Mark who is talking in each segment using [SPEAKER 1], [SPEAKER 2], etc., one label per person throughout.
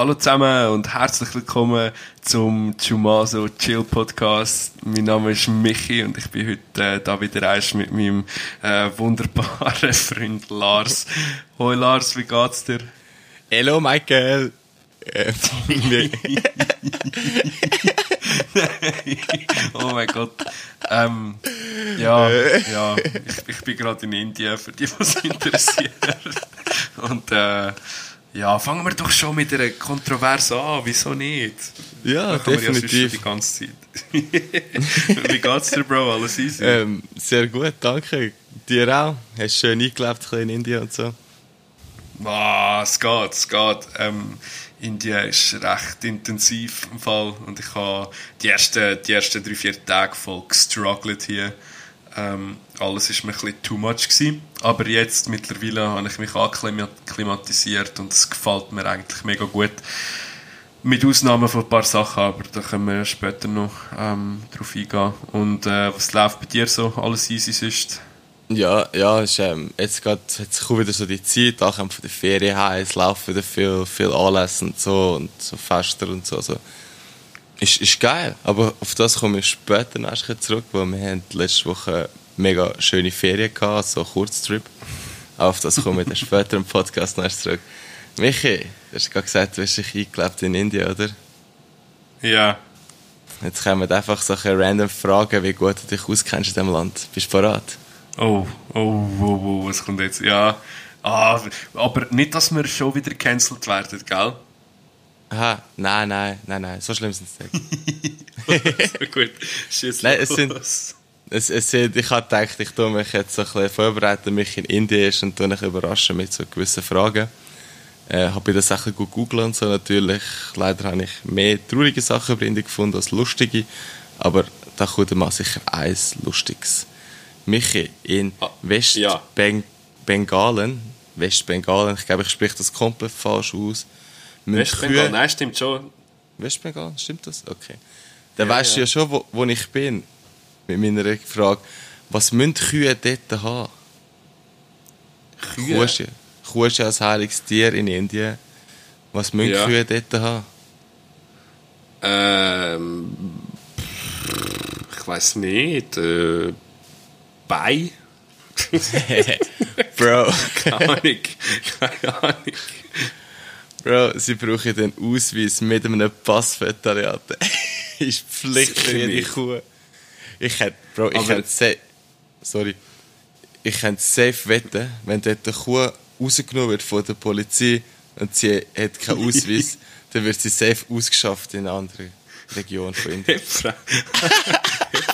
[SPEAKER 1] Hallo zusammen und herzlich willkommen zum Chumaso Chill Podcast. Mein Name ist Michi und ich bin heute äh, da wieder eins mit meinem äh, wunderbaren Freund Lars. Hoi Lars, wie geht's dir?
[SPEAKER 2] Hello Michael. Äh,
[SPEAKER 1] oh mein Gott. Ähm, ja, ja, ich, ich bin gerade in Indien, für die, was interessiert. Und äh, ja, fangen wir doch schon mit einer Kontroverse an, wieso nicht?
[SPEAKER 2] Ja, definitiv.
[SPEAKER 1] Ja die ganze Zeit. Wie geht's dir, Bro? Alles easy?
[SPEAKER 2] Ähm, sehr gut, danke. Dir auch? Hast du schön eingelebt in Indien und so?
[SPEAKER 1] Ah, es geht, es geht. Ähm, Indien ist recht intensiv im Fall und ich habe die ersten, die ersten drei, vier Tage voll gestruggelt hier. Ähm, alles ist mir ein bisschen too much gewesen. Aber jetzt mittlerweile habe ich mich akklimatisiert und es gefällt mir eigentlich mega gut. Mit Ausnahmen von ein paar Sachen, aber da können wir später noch ähm, drauf eingehen. Und äh, was läuft bei dir so? Alles easy sonst?
[SPEAKER 2] Ja, ja, ist, ähm, jetzt, grad, jetzt kommt wieder so die Zeit, auch von der Ferien heim, es laufen wieder viel, viel Anlässe und so und so Fester und so. so. Ist, ist geil, aber auf das komme ich später noch zurück, weil wir haben letzte Woche mega schöne Ferien gehabt, so Kurztrip. Auf das komme ich dann später im Podcast noch zurück. Michi, du hast gerade gesagt, du hast dich eingelebt in Indien, oder?
[SPEAKER 1] Ja.
[SPEAKER 2] Jetzt kommen einfach solche random Fragen, wie gut du dich auskennst in diesem Land. Bist du bereit?
[SPEAKER 1] Oh, oh, oh, oh, was kommt jetzt? Ja. Ah, aber nicht, dass wir schon wieder cancelled werden, gell?
[SPEAKER 2] Aha, nein, nein, nein, nein, so schlimm sind es
[SPEAKER 1] nicht. Gut, schieß
[SPEAKER 2] Nein, es sind, es, es sind, ich habe gedacht, ich tue mich jetzt so ein bisschen vorbereiten, mich in Indien ist und tue mich überraschen mit so gewissen Fragen. Äh, habe ich das Sachen gut googeln und so natürlich. Leider habe ich mehr traurige Sachen über Indien gefunden als lustige, aber da kommt mal sicher eins Lustiges. Michi, in ah, Westbengalen, ja. Westbengalen, ich glaube, ich spreche das komplett falsch aus,
[SPEAKER 1] Westbengal, nein, stimmt schon.
[SPEAKER 2] Westbengal, stimmt das? Okay. Dann ja, weißt du ja. ja schon, wo, wo ich bin. Mit meiner Frage, was müssen Kühe dort haben? Kühe? Kuh, Kuh ist ja ein heiliges Tier in Indien. Was müssen ja. Kühe dort haben?
[SPEAKER 1] Ähm, ich weiß nicht. Äh, Bei?
[SPEAKER 2] Bro.
[SPEAKER 1] Keine Ahnung. Keine Ahnung.
[SPEAKER 2] Bro, sie brauchen den Ausweis mit einem Passvetariat. ist Pflicht für jede Kuh. Ich hätte, Bro, ich hätte sorry, ich könnte safe wetten, wenn dort eine Kuh rausgenommen wird von der Polizei und sie hat keinen Ausweis, dann wird sie safe ausgeschafft in eine andere Region von Indien.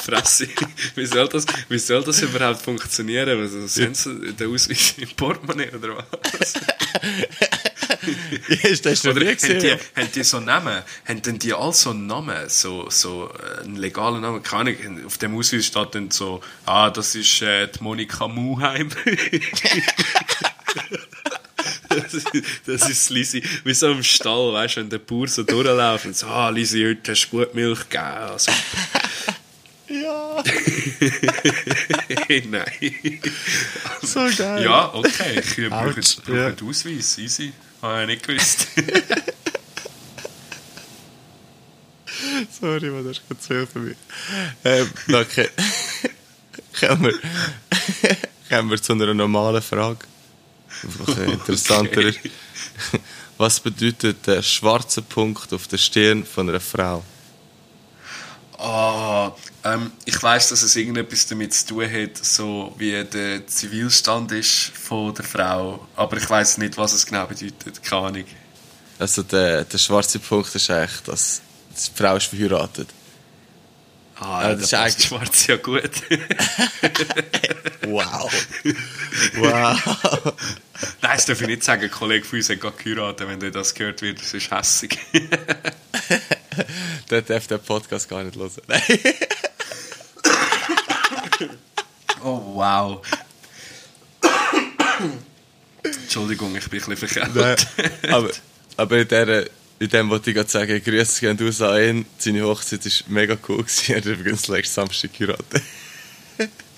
[SPEAKER 1] Fresse. Wie soll das, wie soll das überhaupt funktionieren? Also, sind sie den Ausweis im Portemonnaie oder was?
[SPEAKER 2] ist das schon Oder
[SPEAKER 1] haben die, haben die so Namen? Haben denn die all so einen Namen? So, so äh, einen legalen Namen? Keine Ahnung. Auf dem Ausweis steht dann so, ah, das ist äh, die Monika Muheim. das, ist, das ist Lisi, wie so im Stall, weißt du, wenn der Bauer so durchläuft und so, ah, Lisi, heute hast du gut Milch gegeben. Also,
[SPEAKER 2] ja.
[SPEAKER 1] Nein.
[SPEAKER 2] So geil.
[SPEAKER 1] Ja, okay. Ich brauche ja. einen Ausweis. Easy. Habe ich nicht gewusst.
[SPEAKER 2] Sorry, man, das ist gerade zu viel für mich. Ähm, okay. kommen, wir, kommen wir zu einer normalen Frage. Einfach interessanter. Okay. Was bedeutet der schwarze Punkt auf der Stirn von einer Frau?
[SPEAKER 1] Ah, ähm, ich weiß, dass es irgendetwas damit zu tun hat, so wie der Zivilstand ist von der Frau, aber ich weiß nicht, was es genau bedeutet. Keine Ahnung.
[SPEAKER 2] Also der, der schwarze Punkt ist eigentlich, dass die Frau ist verheiratet.
[SPEAKER 1] Ah, ja, das ist eigentlich schwarz ja gut.
[SPEAKER 2] wow. Wow.
[SPEAKER 1] Nein, das darf ich nicht sagen. Ein Kollege von uns hat gerade geheiratet. Wenn das gehört wird, das ist hässig.
[SPEAKER 2] der darf den Podcast gar nicht hören.
[SPEAKER 1] oh, wow. Entschuldigung, ich bin ein bisschen verkehrt.
[SPEAKER 2] aber, aber in, der, in dem wollte ich gerade sagen, Grüße gehen aus an ihn. Seine Hochzeit war mega cool. Er hat übrigens letzten Samstag geheiratet.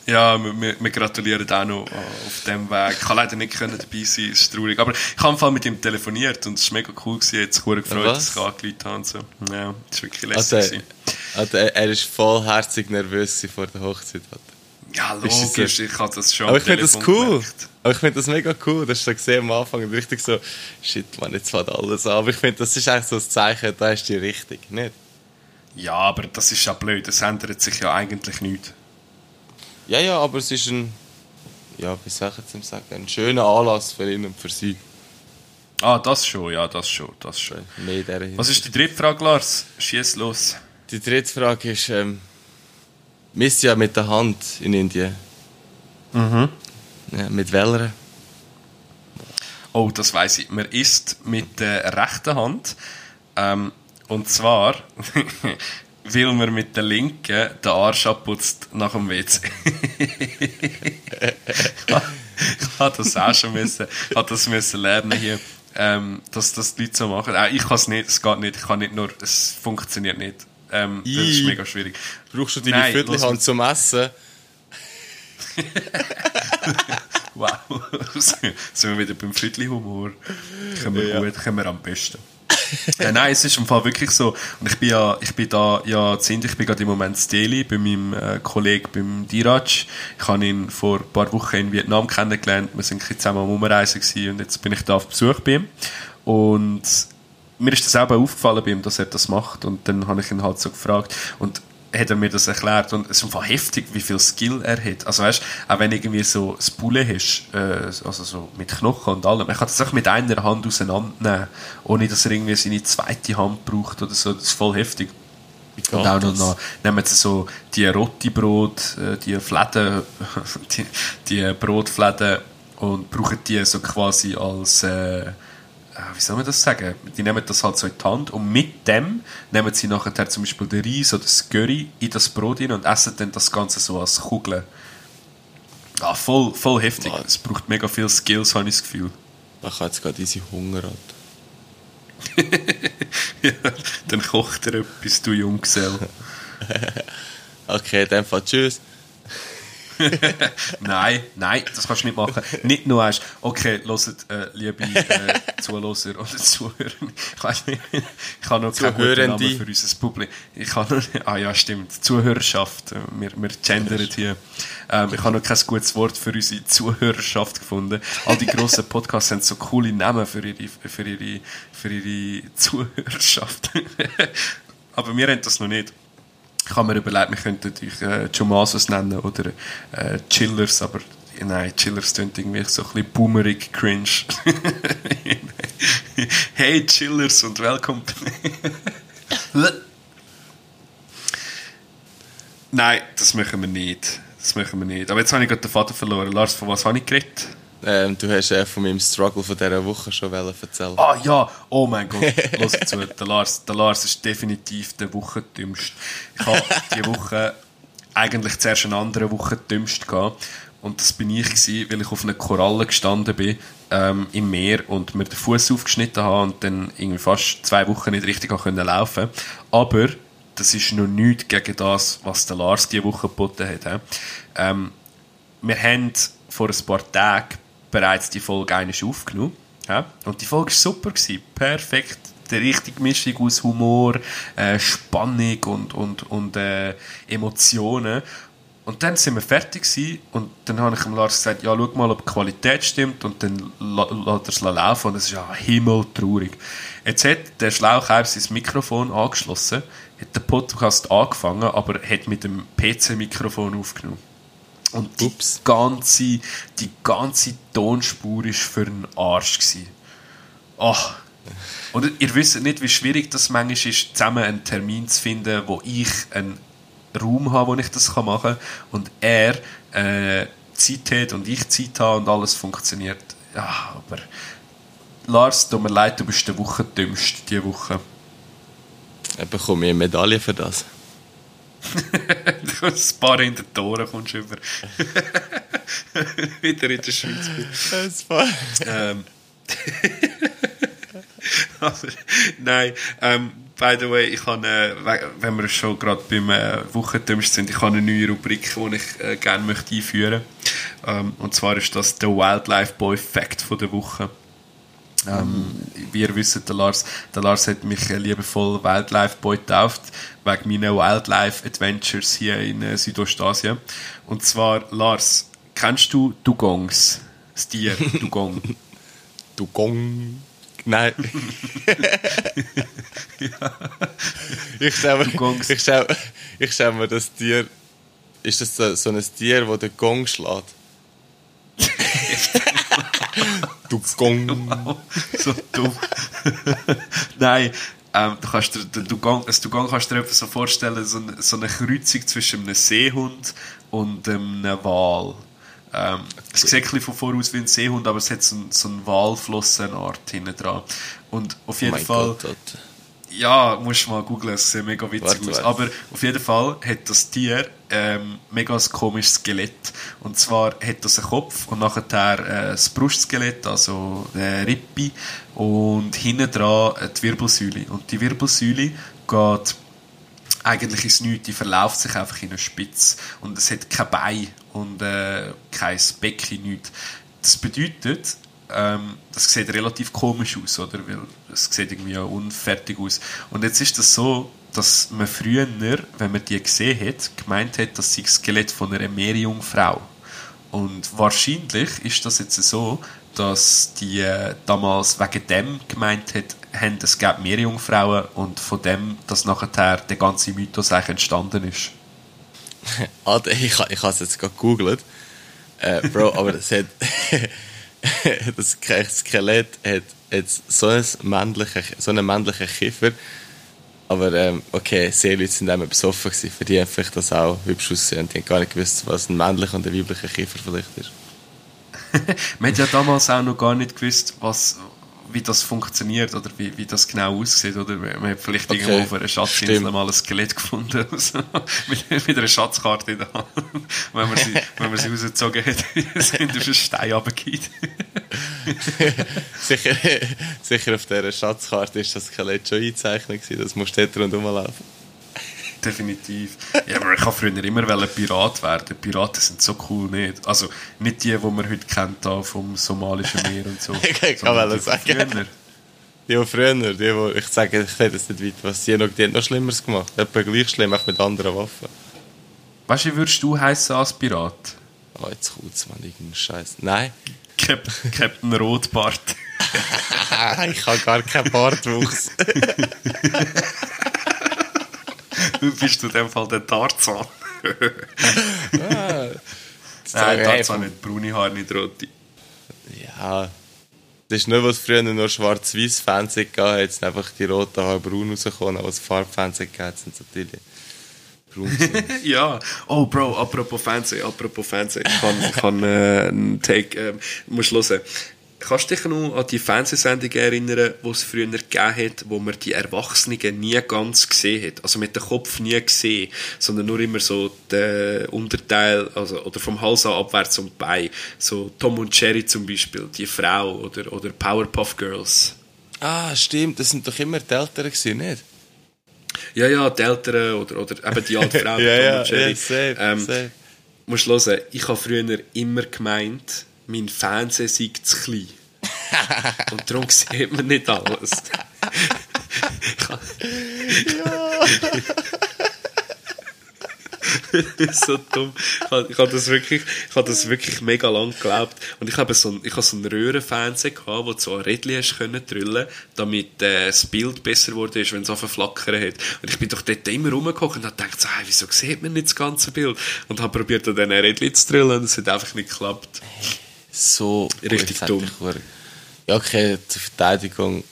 [SPEAKER 1] Ja, wir, wir, gratulieren auch noch auf dem Weg. Ich kann leider nicht können dabei sein, es ist traurig. Aber ich habe Fall mit ihm telefoniert und es war mega cool. Gewesen. Jetzt habe gefreut,
[SPEAKER 2] Was?
[SPEAKER 1] dass ich angerufen habe. und So. Ja, das war wirklich
[SPEAKER 2] Also,
[SPEAKER 1] lässig.
[SPEAKER 2] also, er er ist vollherzig nervös vor der Hochzeit.
[SPEAKER 1] Ja,
[SPEAKER 2] es
[SPEAKER 1] logisch, ich habe das schon
[SPEAKER 2] Aber ich finde das cool.
[SPEAKER 1] gemerkt.
[SPEAKER 2] Aber ich finde das mega cool. Das so gesehen am Anfang richtig so, shit, man, jetzt fängt alles an. Aber ich finde, das ist eigentlich so ein Zeichen, da ist die richtig, nicht?
[SPEAKER 1] Ja, aber das ist ja blöd. Es ändert sich ja eigentlich nichts.
[SPEAKER 2] Ja, ja, aber es ist ein, ja, wie soll ich jetzt sagen, ein schöner Anlass für ihn und für sie.
[SPEAKER 1] Ah, das schon, ja, das schon, das schon.
[SPEAKER 2] Mehr in.
[SPEAKER 1] Was ist die dritte Frage, Lars? Schieß los.
[SPEAKER 2] Die dritte Frage ist, ähm, misst ja mit der Hand in Indien.
[SPEAKER 1] Mhm.
[SPEAKER 2] Ja, mit welcher?
[SPEAKER 1] Oh, das weiß ich. Man isst mit der rechten Hand. Ähm, und zwar, weil man mit der linken den Arsch abputzt nach dem WC. ich habe das auch schon müssen, habe das müssen lernen hier, ähm, dass das die Leute so machen. Äh, ich kann es nicht, es geht nicht. Ich kann nicht nur, es funktioniert nicht. Ähm, das ist mega schwierig.
[SPEAKER 2] Brauchst du deine Viertelhand
[SPEAKER 1] lass
[SPEAKER 2] zum Essen?
[SPEAKER 1] Wow, sind wir wieder beim Viertelhumor. Können wir
[SPEAKER 2] Ja.
[SPEAKER 1] gut, können wir am besten. äh, nein, es ist im Fall wirklich so. Und ich bin ja, ich bin da ja Indien, ich bin gerade im Moment in Delhi bei meinem äh, Kollegen, beim Diraj. Ich habe ihn vor ein paar Wochen in Vietnam kennengelernt. Wir sind zusammen am Umreisen gewesen und jetzt bin ich da auf Besuch bei ihm. Und mir ist das auch aufgefallen bei ihm, dass er das macht. Und dann habe ich ihn halt so gefragt. Und hat er mir das erklärt und es ist einfach heftig, wie viel Skill er hat. Also weißt, auch wenn irgendwie so das Bulle hast, äh, also so mit Knochen und allem, man kann das auch mit einer Hand auseinandernehmen, ohne dass er irgendwie seine zweite Hand braucht oder so. Das ist voll heftig. Und auch noch, noch nehmen sie so die Rottibrot, äh, die Fläden, die, die Brotfläden und brauchen die so quasi als, äh, wie soll man das sagen? Die nehmen das halt so in die Hand und mit dem nehmen sie nachher zum Beispiel den Reis oder das Curry in das Brot rein und essen dann das Ganze so als Kugeln. Ah, voll, voll heftig. Es braucht mega viel Skills, habe ich das Gefühl.
[SPEAKER 2] Ich habe jetzt gerade easy Hunger.
[SPEAKER 1] Ja, dann kocht er etwas, du Junggesell.
[SPEAKER 2] Okay, dann Fall tschüss.
[SPEAKER 1] nein, nein, das kannst du nicht machen. Nicht nur eins. Okay, hört, äh, liebe äh, Zuhörer oder Zuhörer. Ich weiß nicht, ich habe noch keinen guten. Namen für unser Publikum. Ich habe noch, ah ja, stimmt, Zuhörerschaft. Äh, Wir, wir gendern hier. Ähm, ich habe noch kein gutes Wort für unsere Zuhörerschaft gefunden. All die grossen Podcasts haben so coole Namen für ihre, für ihre, für ihre Zuhörerschaft. Aber wir haben das noch nicht. Ich habe mir überlegt, wir könnten natürlich äh, Jomasos nennen oder äh, Chillers, aber nein, Chillers klingt irgendwie so ein bisschen boomerig cringe. hey Chillers und willkommen. nein, das machen wir nicht. Das machen wir nicht. Aber jetzt habe ich gerade den Vater verloren. Lars, von was habe ich geredet?
[SPEAKER 2] Ähm, du hast äh, von meinem Struggle von dieser Woche schon erzählen.
[SPEAKER 1] Ah ja, oh mein Gott, los zu, der Lars, der Lars ist definitiv der Wochentümmste. Ich habe diese Woche eigentlich zuerst eine andere Woche dümmst gehabt. Und das bin ich gewesen, weil ich auf einer Koralle gestanden bin, ähm, im Meer und mir den Fuß aufgeschnitten habe und dann irgendwie fast zwei Wochen nicht richtig können laufen. Aber das ist noch nichts gegen das, was der Lars diese Woche geboten hat. Ähm, wir haben vor ein paar Tagen bereits die Folge einmal aufgenommen. Ja? Und die Folge war super. Gewesen. Perfekt. Die richtige Mischung aus Humor, äh, Spannung und, und, und äh, Emotionen. Und dann sind wir fertig gewesen, und dann habe ich dem Lars gesagt, ja, schau mal, ob die Qualität stimmt und dann lässt er es laufen und es ist ja himmeltraurig. Jetzt hat der Schlauchheim sein Mikrofon angeschlossen, hat den Podcast angefangen, aber hat mit dem PC-Mikrofon aufgenommen. Und die
[SPEAKER 2] Ups.
[SPEAKER 1] ganze, die ganze Tonspur war für einen Arsch. Gewesen. Ach. Oder ihr wisst nicht, wie schwierig das manchmal ist, zusammen einen Termin zu finden, wo ich einen Raum habe, wo ich das machen kann und er äh, Zeit hat und ich Zeit habe und alles funktioniert. Ja, aber Lars, tut mir leid, du bist der Woche dümmst diese Woche.
[SPEAKER 2] Ich bekomme ich eine Medaille für das.
[SPEAKER 1] ein paar in den Toren kommst du über. Wieder in der Schweiz.
[SPEAKER 2] Das war...
[SPEAKER 1] Ähm, aber, nein, ähm, by the way, ich habe, äh, wenn wir schon gerade beim äh, Wochendümmst sind, ich habe eine neue Rubrik, die ich äh, gerne möchte einführen möchte. Ähm, und zwar ist das der Wildlife Boy Fact von der Woche. Ähm, wie ihr wisst, der Lars, der Lars hat mich äh, liebevoll Wildlife Boy getauft, wegen meiner Wildlife Adventures hier in äh, Südostasien. Und zwar, Lars, kennst du Dugongs? Das Tier, Dugong.
[SPEAKER 2] Dugong. Nein. ja. Ich stelle mir, ich stell, ich stell mir das Tier. Ist das so, so ein Tier, das den Gong schlägt? du Gong.
[SPEAKER 1] So dumm. Nein, ähm, du kannst dir, du, Dugong, also Dugong kannst du dir so vorstellen, so eine, so eine Kreuzung zwischen einem Seehund und einem Wal. Ähm, es sieht ein bisschen von voraus wie ein Seehund, aber es hat so, so eine Walflossenart hinten dran. Und auf jeden
[SPEAKER 2] oh
[SPEAKER 1] Fall...
[SPEAKER 2] Gott,
[SPEAKER 1] ja, musst du mal googeln, es sieht mega witzig
[SPEAKER 2] Warte,
[SPEAKER 1] aus.
[SPEAKER 2] warte.
[SPEAKER 1] Aber auf jeden Fall hat das Tier ähm, mega komisches Skelett. Und zwar hat das einen Kopf und nachher äh, das Brustskelett, also äh, Rippe und hinten dran äh, die Wirbelsäule. Und die Wirbelsäule geht eigentlich ins Nichts, die verläuft sich einfach in eine Spitze. Und es hat kein Bein und äh, kein Becken, nichts. Das bedeutet, ähm, das sieht relativ komisch aus, oder? Weil es sieht irgendwie ja unfertig aus. Und jetzt ist das so, dass man früher, wenn man die gesehen hat, gemeint hat, das sei das Skelett von einer Meerjungfrau. Und wahrscheinlich ist das jetzt so, dass die äh, damals wegen dem gemeint hat, haben, es gäbe Meerjungfrauen und von dem, dass nachher der ganze Mythos eigentlich entstanden ist.
[SPEAKER 2] Alter, ich, ich habe es jetzt gerade gegoogelt. Äh, Bro, aber das hat. das Ske- Skelett hat jetzt so, ein männliche, so einen männlichen Kiefer. Aber ähm, okay, Seeleute sind einmal besoffen gewesen. Für die haben vielleicht das auch hübsch aussehen. Die haben gar nicht gewusst, was ein männlicher und ein weiblicher Kiefer vielleicht ist.
[SPEAKER 1] Man hat ja damals auch noch gar nicht gewusst, was, wie das funktioniert oder wie, wie das genau aussieht. Oder man hat vielleicht
[SPEAKER 2] Okay,
[SPEAKER 1] irgendwo auf einer Schatzinsel
[SPEAKER 2] stimmt.
[SPEAKER 1] mal ein Skelett gefunden. Also, mit, mit einer Schatzkarte in der Hand. wenn man sie, wenn man sie rausgezogen hat, sind auf einen Stein runtergefallen.
[SPEAKER 2] sicher, sicher auf dieser Schatzkarte ist das Skelett schon eingezeichnet gewesen. Das musst du dort rundherum laufen.
[SPEAKER 1] Definitiv. Ja, aber ich wollte früher immer Pirat werden. Piraten sind so cool nicht. Also nicht die, die man heute kennt, da vom somalischen Meer und so.
[SPEAKER 2] Ich kann
[SPEAKER 1] die
[SPEAKER 2] sagen.
[SPEAKER 1] früher.
[SPEAKER 2] Die, die früher, die, die, ich sage, ich rede jetzt nicht weit, was die, noch, die haben noch Schlimmeres gemacht. Etwa gleich schlimm, auch mit anderen Waffen.
[SPEAKER 1] Weißt du, wie würdest du heißen als Pirat?
[SPEAKER 2] Oh, jetzt kommt's, man, irgendein Scheiß. Nein.
[SPEAKER 1] Cap Captain Rotbart.
[SPEAKER 2] ich habe gar keinen Bartwuchs.
[SPEAKER 1] Du bist in dem Fall der Tarzan.
[SPEAKER 2] Nein,
[SPEAKER 1] Nein, Tarzan nicht braune Haare, nicht rote.
[SPEAKER 2] Ja. Das ist nur, was früher nur schwarz-weiß Fernsehen gab, jetzt sind einfach die roten Haare braun rausgekommen, aber das Farbfernsehen gab, sind sie natürlich.
[SPEAKER 1] Ja. Oh, Bro, apropos Fernsehen, apropos Fernsehen. Ich kann, ich kann äh, einen Take, äh, musst hören. Kannst du dich noch an die Fernsehsendung erinnern, die es früher gegeben hat, wo man die Erwachsenen nie ganz gesehen hat? Also mit dem Kopf nie gesehen, sondern nur immer so den Unterteil, also, oder vom Hals an abwärts und bei. So Tom und Jerry zum Beispiel, die Frau, oder, oder Powerpuff Girls.
[SPEAKER 2] ah, stimmt, das sind doch immer die Eltern gewesen, nicht?
[SPEAKER 1] Ja, ja, die Eltern oder, oder eben die alte Frau,
[SPEAKER 2] Ja,
[SPEAKER 1] Tom
[SPEAKER 2] ja,
[SPEAKER 1] und Jerry.
[SPEAKER 2] ja, safe,
[SPEAKER 1] ähm,
[SPEAKER 2] safe.
[SPEAKER 1] musst du hören, ich habe früher immer gemeint, mein Fernseher sei zu klein. Und darum sieht man nicht alles. So dumm. Ich habe, das wirklich, ich habe das wirklich mega lang geglaubt. Und ich habe so ein, ich habe so einen Röhrenfernseher gehabt, wo du so ein Rädchen können drüllen, damit äh, das Bild besser wurde, wenn es auf flackern hat. Und ich bin doch dort immer rumgeguckt und habe gedacht, so, hey, wieso sieht man nicht das ganze Bild? Und habe probiert, an diesen Rädchen zu drüllen und es hat einfach nicht geklappt.
[SPEAKER 2] So
[SPEAKER 1] Richtig dumm.
[SPEAKER 2] Ja, okay, zur Verteidigung.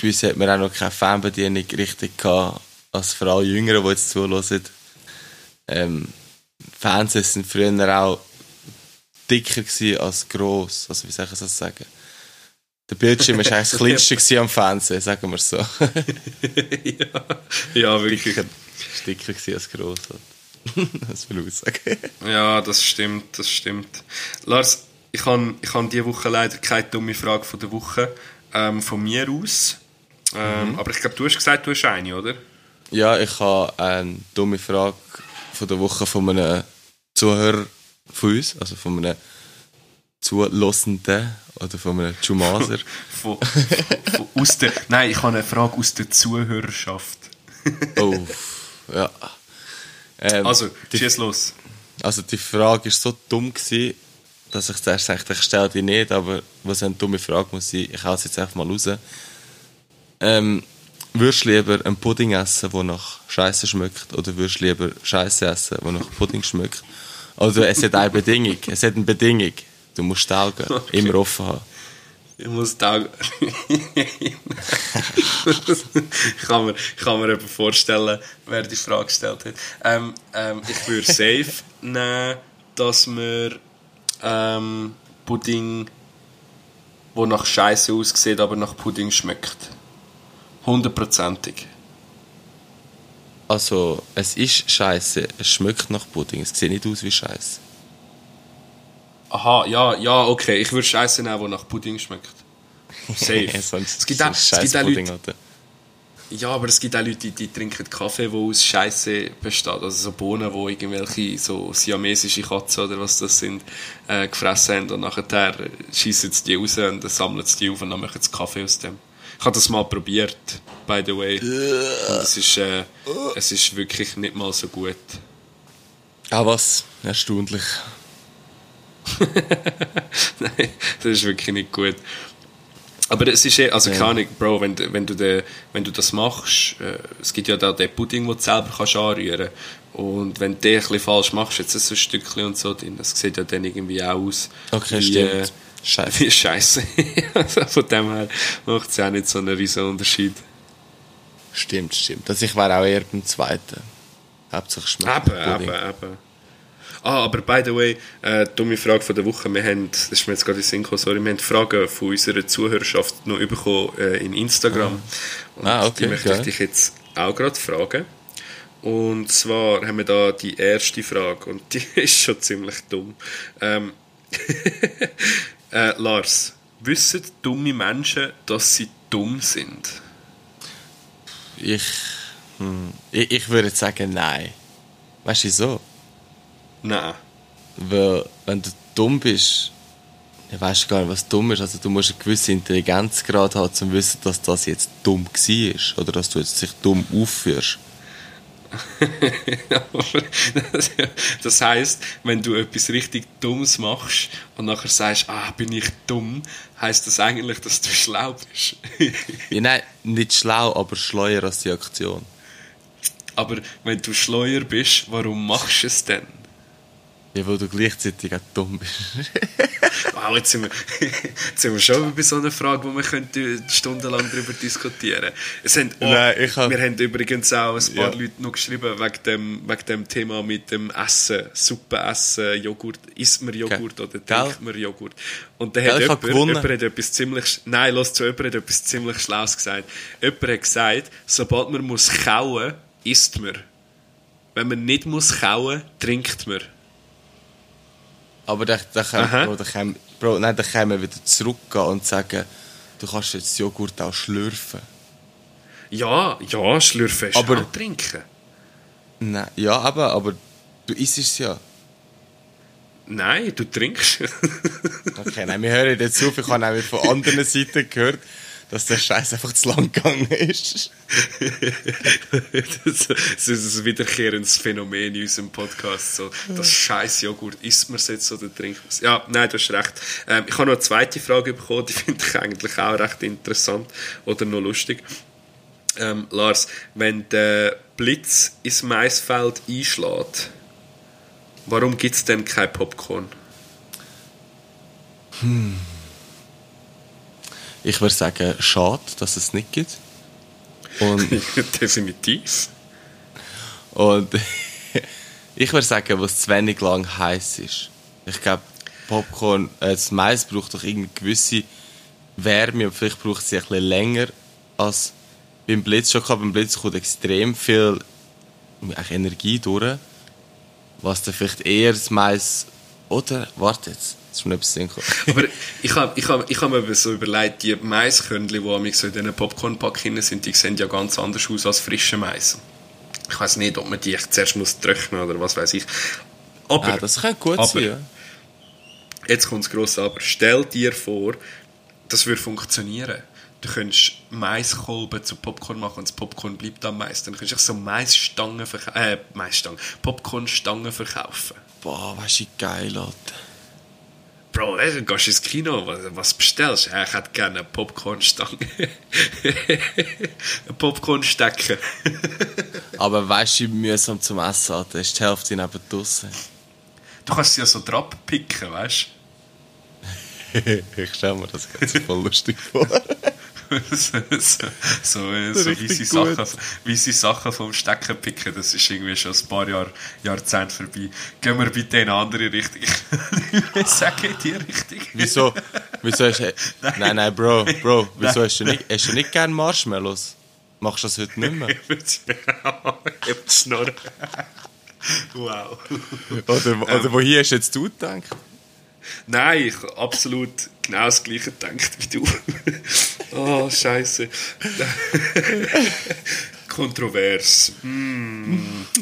[SPEAKER 2] Bei uns hat man auch noch keine Fernbedienung richtig gehabt, als für alle Jüngeren, die jetzt zuhören. Ähm, Fernseher sind früher auch dicker als gross. Also, wie soll ich das sagen? Der Bildschirm war eigentlich das kleinste am Fernsehen, sagen wir so.
[SPEAKER 1] ja, ja, wirklich.
[SPEAKER 2] dicker, dicker als gross. das will ich sagen.
[SPEAKER 1] Ja, das stimmt, das stimmt. Lars, ich habe ich han diese Woche leider keine dumme Frage von der Woche ähm, von mir aus. Ähm, Aber ich glaube, du hast gesagt, du hast eine, oder?
[SPEAKER 2] Ja, ich habe eine dumme Frage von der Woche von einem Zuhörer von uns, also von einem Zulassenden oder von einem Chumaser.
[SPEAKER 1] Von, von, von, aus der, nein, ich habe eine Frage aus der Zuhörerschaft.
[SPEAKER 2] oh, ja. Ähm,
[SPEAKER 1] Also, schieß los.
[SPEAKER 2] also die Frage war so dumm, gewesen, dass ich zuerst dachte, ich stelle die nicht, aber was eine dumme Frage muss sein, ich hau es jetzt einfach mal raus. Ähm, würdest du lieber einen Pudding essen, der nach Scheiße schmeckt, oder würdest du lieber Scheiße essen, der nach Pudding schmeckt? Oder es hat eine Bedingung, es hat eine Bedingung. Du musst die Augen
[SPEAKER 1] Okay.
[SPEAKER 2] immer offen haben.
[SPEAKER 1] Ich muss da. ich, kann mir, ich kann mir eben vorstellen, wer die Frage gestellt hat. Ähm, ähm, ich würde safe nehmen, dass wir ähm, Pudding, wo nach Scheiße aussieht, aber nach Pudding schmeckt. Hundertprozentig.
[SPEAKER 2] Also, es ist Scheiße, es schmeckt nach Pudding, es sieht nicht aus wie Scheiße.
[SPEAKER 1] Aha, ja, ja, okay. Ich würde Scheiße nehmen, wo nach Pudding schmeckt. Safe.
[SPEAKER 2] Sonst
[SPEAKER 1] es gibt
[SPEAKER 2] so
[SPEAKER 1] auch,
[SPEAKER 2] ein
[SPEAKER 1] es gibt auch Leute,
[SPEAKER 2] Alter.
[SPEAKER 1] Ja, aber es gibt auch Leute, die, die trinken Kaffee, der aus Scheiße besteht. Also so Bohnen, wo irgendwelche so siamesische Katzen oder was das sind, äh, gefressen haben und nachher schießen sie die raus und sammeln sie die auf und dann machen sie Kaffee aus dem. Ich habe das mal probiert, by the way. Und es ist, äh, es ist wirklich nicht mal so gut.
[SPEAKER 2] Ah, was? Erstaunlich.
[SPEAKER 1] Nein, das ist wirklich nicht gut. Aber es ist eh, also keine Ahnung, Bro, wenn, du- wenn, du de, wenn du das machst, äh, es gibt ja da den Pudding, den du selber kannst anrühren Und wenn du den ein bisschen falsch machst, jetzt ist so ein Stückchen und so drin, das sieht ja dann irgendwie auch aus
[SPEAKER 2] Okay,
[SPEAKER 1] wie,
[SPEAKER 2] stimmt.
[SPEAKER 1] äh,
[SPEAKER 2] Scheiße.
[SPEAKER 1] wie Scheiße. also von dem her macht es ja auch nicht so einen riesen Unterschied.
[SPEAKER 2] Stimmt, stimmt. Also ich wäre auch eher beim zweiten. Hauptsache schmeckt
[SPEAKER 1] Eben, eben, eben. Ah, aber by the way, äh, dumme Frage von der Woche. Wir haben, das ist mir jetzt gerade in den Sinn gekommen, sorry, wir haben Fragen von unserer Zuhörerschaft noch bekommen äh, in Instagram. Und
[SPEAKER 2] Ah, okay,
[SPEAKER 1] die möchte ich dich jetzt auch gerade fragen. Und zwar haben wir da die erste Frage und die ist schon ziemlich dumm. Ähm, äh, Lars, wissen dumme Menschen, dass sie dumm sind?
[SPEAKER 2] Ich, hm, ich, ich würde sagen, nein. Weißt du wieso?
[SPEAKER 1] Nein.
[SPEAKER 2] Weil, wenn du dumm bist, weißt du gar nicht, was dumm ist. Also, du musst eine gewisse Intelligenzgrad haben, um zu wissen, dass das jetzt dumm war. Oder dass du jetzt dich dumm aufführst.
[SPEAKER 1] das, heisst, wenn du etwas richtig Dummes machst und nachher sagst, ah, bin ich dumm, heisst das eigentlich, dass du schlau bist.
[SPEAKER 2] Ja, nein, nicht schlau, aber schleuer als die Aktion.
[SPEAKER 1] Aber wenn du schleuer bist, warum machst du es denn?
[SPEAKER 2] Ja, weil du gleichzeitig auch dumm bist.
[SPEAKER 1] Wow, jetzt sind wir, jetzt sind wir schon bei so einer Frage, wo wir könnten stundenlang darüber diskutieren oh,
[SPEAKER 2] Nein, ich hab-
[SPEAKER 1] Wir haben übrigens auch ein paar
[SPEAKER 2] Ja.
[SPEAKER 1] Leute noch geschrieben wegen dem, wegen dem Thema mit dem Essen, Suppe essen, Joghurt. Isst man Joghurt oder
[SPEAKER 2] Gell?
[SPEAKER 1] trinkt man Joghurt? Und dann
[SPEAKER 2] Gell,
[SPEAKER 1] hat jemand,
[SPEAKER 2] gewonnen.
[SPEAKER 1] jemand hat etwas ziemlich... Nein, lass zu, jemand hat etwas ziemlich Schlaues gesagt. Jemand hat gesagt, sobald man muss kauen, isst man. Wenn man nicht muss kauen, trinkt man.
[SPEAKER 2] Aber dann, dann,
[SPEAKER 1] Aha.
[SPEAKER 2] Bro, dann, können, Bro, nein, dann können wir wieder zurückgehen und sagen, du kannst jetzt Joghurt auch schlürfen.
[SPEAKER 1] Ja, ja, schlürfen ist
[SPEAKER 2] Aber-
[SPEAKER 1] auch trinken.
[SPEAKER 2] Nein, ja, aber, aber du isst es ja.
[SPEAKER 1] Nein, du trinkst.
[SPEAKER 2] Okay, nein, wir hören jetzt auf. Ich habe auch von anderen Seiten gehört, dass der Scheiß einfach zu lang gegangen ist.
[SPEAKER 1] das, das ist ein wiederkehrendes Phänomen in unserem Podcast. So, das scheiß Joghurt, isst man es jetzt oder trinkt man es? Ja, nein, du hast recht. Ähm, ich habe noch eine zweite Frage bekommen, die finde ich eigentlich auch recht interessant oder noch lustig. Ähm, Lars, wenn der Blitz ins Maisfeld einschlägt, warum gibt es denn kein Popcorn?
[SPEAKER 2] Ich würde sagen, schade, dass es nicht gibt. Und,
[SPEAKER 1] Definitiv.
[SPEAKER 2] und ich würde sagen, was zu wenig lang heiß ist. Ich glaube, Popcorn, äh, das Mais braucht doch irgendeine gewisse Wärme und vielleicht braucht sie ein bisschen länger als beim Blitz. Schon gehabt, beim Blitz kommt extrem viel Energie durch, was dann vielleicht eher das Mais oder, warte jetzt, Das ist mir etwas Sinn.
[SPEAKER 1] Aber ich habe ich hab, ich hab mir so überlegt, die Maiskörnchen, die so in diesen Popcorn-Pack sind, die sehen ja ganz anders aus als frische Mais. Ich weiß nicht, ob man die zuerst muss trocknen oder was weiß ich. Aber,
[SPEAKER 2] ah, das könnte gut
[SPEAKER 1] aber,
[SPEAKER 2] sein, ja.
[SPEAKER 1] Jetzt kommt das grosse Aber. Stell dir vor, das würde funktionieren. Du könntest Maiskolben zu Popcorn machen und das Popcorn bleibt am Mais. Dann könntest du so Maisstangen verkaufen. Äh, Maisstangen. Popcornstangen verkaufen.
[SPEAKER 2] Boah, du, wie geil, Alter.
[SPEAKER 1] Bro, du gehst ins Kino, was, was bestellst du? Ich hätte gerne eine Popcornstange. eine Popcornstecker.
[SPEAKER 2] Aber weißt du, wie mühsam zum Essen, Alter. ist die Hälfte neben draussen.
[SPEAKER 1] Du kannst sie ja so drauf picken, weißt
[SPEAKER 2] du? ich stelle mir das ganz voll lustig vor.
[SPEAKER 1] so, so, so, weisse Sachen, weisse Sachen vom Stecken picken, das ist irgendwie schon ein paar Jahr, Jahrzehnte vorbei. Gehen wir bitte in eine andere Richtung. Sag in die Richtung.
[SPEAKER 2] Wieso? Wieso hast du... Nein, nein, Bro, Bro, wieso hast du nicht, hast du nicht gerne Marshmallows? Machst du das heute nicht mehr?
[SPEAKER 1] ich Schnurren. Wow.
[SPEAKER 2] Oder, oder wohin hast du jetzt du gedacht?
[SPEAKER 1] Nein, ich habe absolut genau das Gleiche gedacht wie du. oh, Scheiße. Kontrovers. Mm.